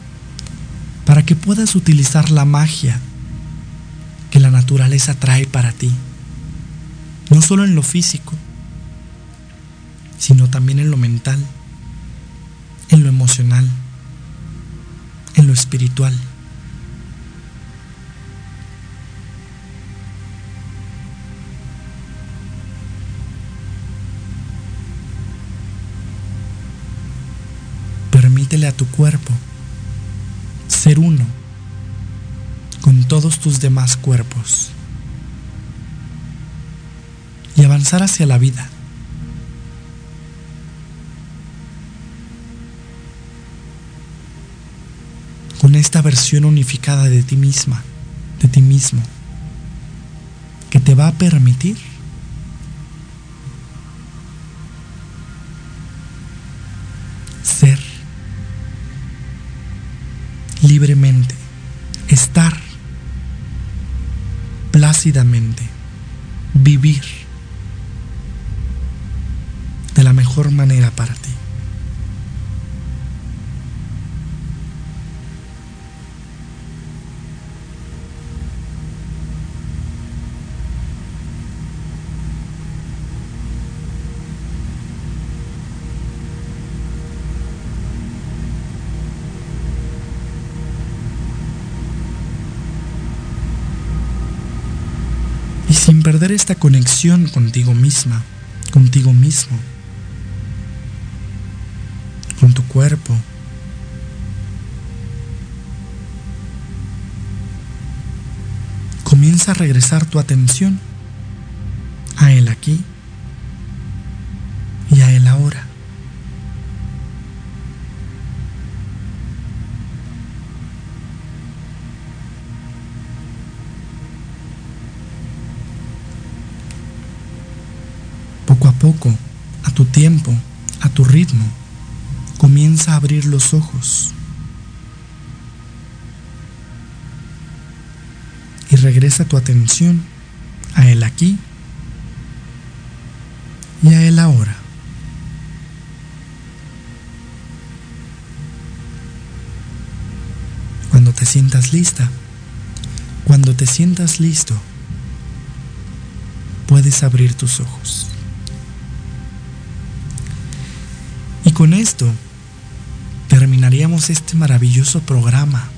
Speaker 2: para que puedas utilizar la magia que la naturaleza trae para ti, no solo en lo físico, sino también en lo mental, en lo emocional, en lo espiritual. Permítele a tu cuerpo ser uno con todos tus demás cuerpos y avanzar hacia la vida. Con esta versión unificada de ti misma, de ti mismo, que te va a permitir ser libremente, estar plácidamente, vivir de la mejor manera para ti. Esta conexión contigo misma, contigo mismo, con tu cuerpo. Comienza a regresar tu atención a Él aquí tu tiempo, a tu ritmo, comienza a abrir los ojos. Y regresa tu atención a Él aquí y a Él ahora. Cuando te sientas lista, cuando te sientas listo, puedes abrir tus ojos. Con esto terminaríamos este maravilloso programa.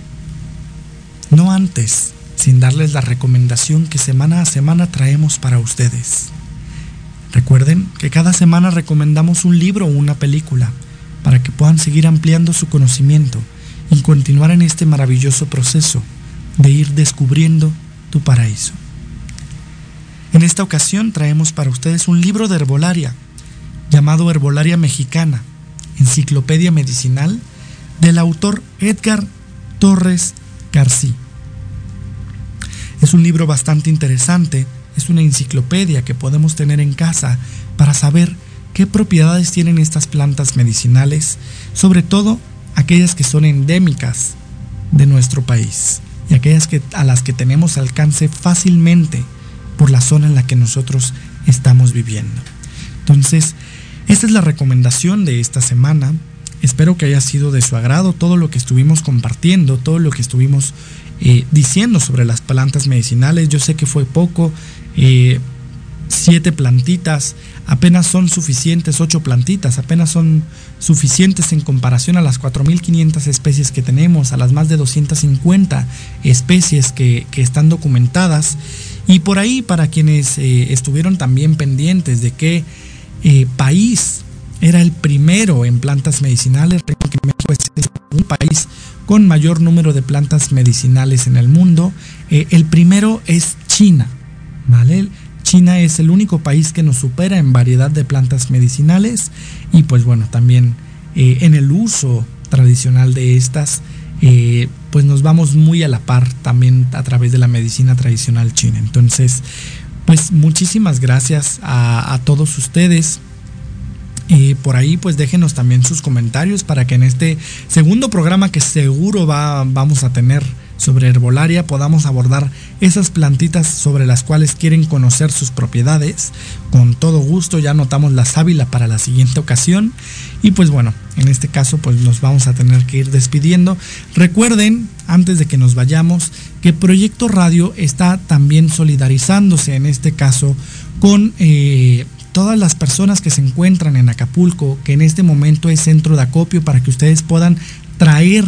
Speaker 2: No antes, sin darles la recomendación que semana a semana traemos para ustedes. Recuerden que cada semana recomendamos un libro o una película para que puedan seguir ampliando su conocimiento y continuar en este maravilloso proceso de ir descubriendo tu paraíso. En esta ocasión traemos para ustedes un libro de herbolaria llamado Herbolaria Mexicana, Enciclopedia Medicinal, del autor Edgar Torres García. Es un libro bastante interesante, es una enciclopedia que podemos tener en casa para saber qué propiedades tienen estas plantas medicinales, sobre todo aquellas que son endémicas de nuestro país y aquellas que, a las que tenemos alcance fácilmente por la zona en la que nosotros estamos viviendo. Entonces, esta es la recomendación de esta semana. Espero que haya sido de su agrado todo lo que estuvimos compartiendo, todo lo que estuvimos eh, diciendo sobre las plantas medicinales. Yo sé que fue poco, eh, siete plantitas, apenas son suficientes, ocho plantitas, apenas son suficientes en comparación a las 4.500 especies que tenemos, a las más de 250 especies que, están documentadas. Y por ahí, para quienes eh, estuvieron también pendientes de qué eh, país era el primero en plantas medicinales, un país con mayor número de plantas medicinales en el mundo. Eh, el primero es China, ¿vale? China es el único país que nos supera en variedad de plantas medicinales y pues bueno, también en el uso tradicional de estas eh, pues nos vamos muy a la par también a través de la medicina tradicional china. Entonces, pues muchísimas gracias a, todos ustedes. Y por ahí pues déjenos también sus comentarios para que en este segundo programa que seguro va, vamos a tener sobre herbolaria podamos abordar esas plantitas sobre las cuales quieren conocer sus propiedades. Con todo gusto ya anotamos la sábila para la siguiente ocasión. Y pues bueno, en este caso pues nos vamos a tener que ir despidiendo. Recuerden, antes de que nos vayamos, que Proyecto Radio está también solidarizándose en este caso con... Eh, todas las personas que se encuentran en Acapulco, que en este momento es centro de acopio para que ustedes puedan traer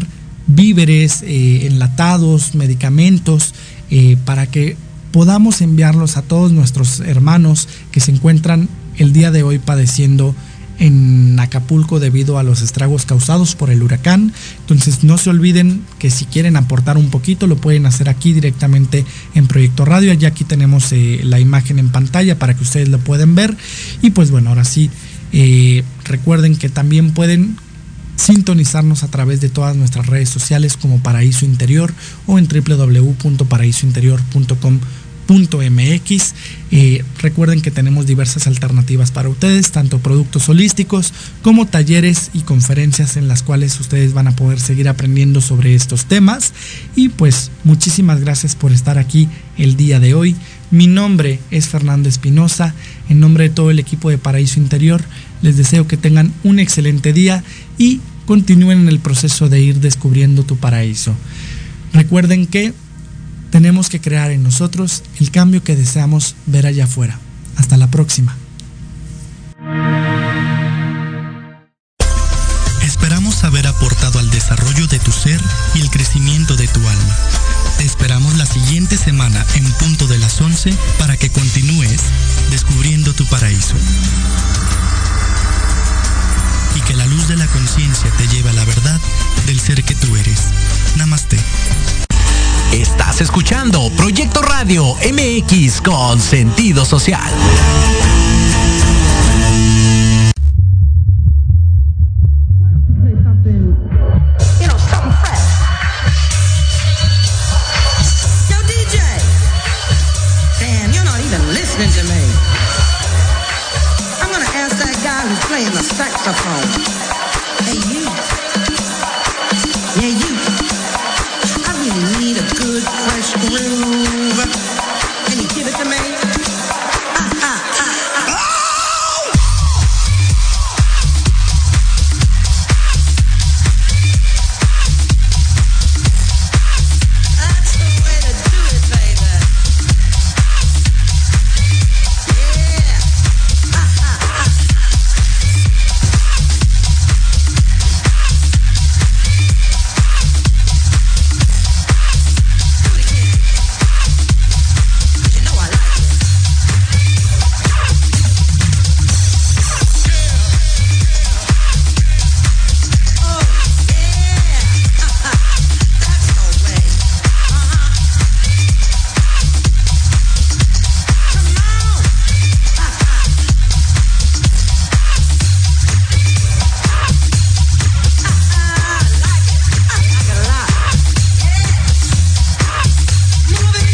Speaker 2: víveres, eh, enlatados, medicamentos, eh, para que podamos enviarlos a todos nuestros hermanos que se encuentran el día de hoy padeciendo en Acapulco debido a los estragos causados por el huracán. Entonces no se olviden que si quieren aportar un poquito lo pueden hacer aquí directamente en Proyecto Radio. Ya aquí tenemos eh, la imagen en pantalla para que ustedes lo puedan ver. Y pues bueno, ahora sí, recuerden que también pueden sintonizarnos a través de todas nuestras redes sociales como Paraíso Interior o en www.paraísointerior.com.mx. Eh, recuerden que tenemos diversas alternativas para ustedes, tanto productos holísticos como talleres y conferencias en las cuales ustedes van a poder seguir aprendiendo sobre estos temas. Y pues muchísimas gracias por estar aquí el día de hoy. Mi nombre es Fernando Espinosa. En nombre de todo el equipo de Paraíso Interior, les deseo que tengan un excelente día y continúen en el proceso de ir descubriendo tu paraíso. Recuerden que tenemos que crear en nosotros el cambio que deseamos ver allá afuera. Hasta la próxima.
Speaker 8: Esperamos haber aportado al desarrollo de tu ser y el crecimiento de tu alma. Te esperamos la siguiente semana en punto de las 11 para que continúes descubriendo tu paraíso y que la luz de la conciencia te lleve a la verdad del ser que tú eres. Namaste.
Speaker 7: Estás escuchando Proyecto Radio MX con sentido social.
Speaker 9: playing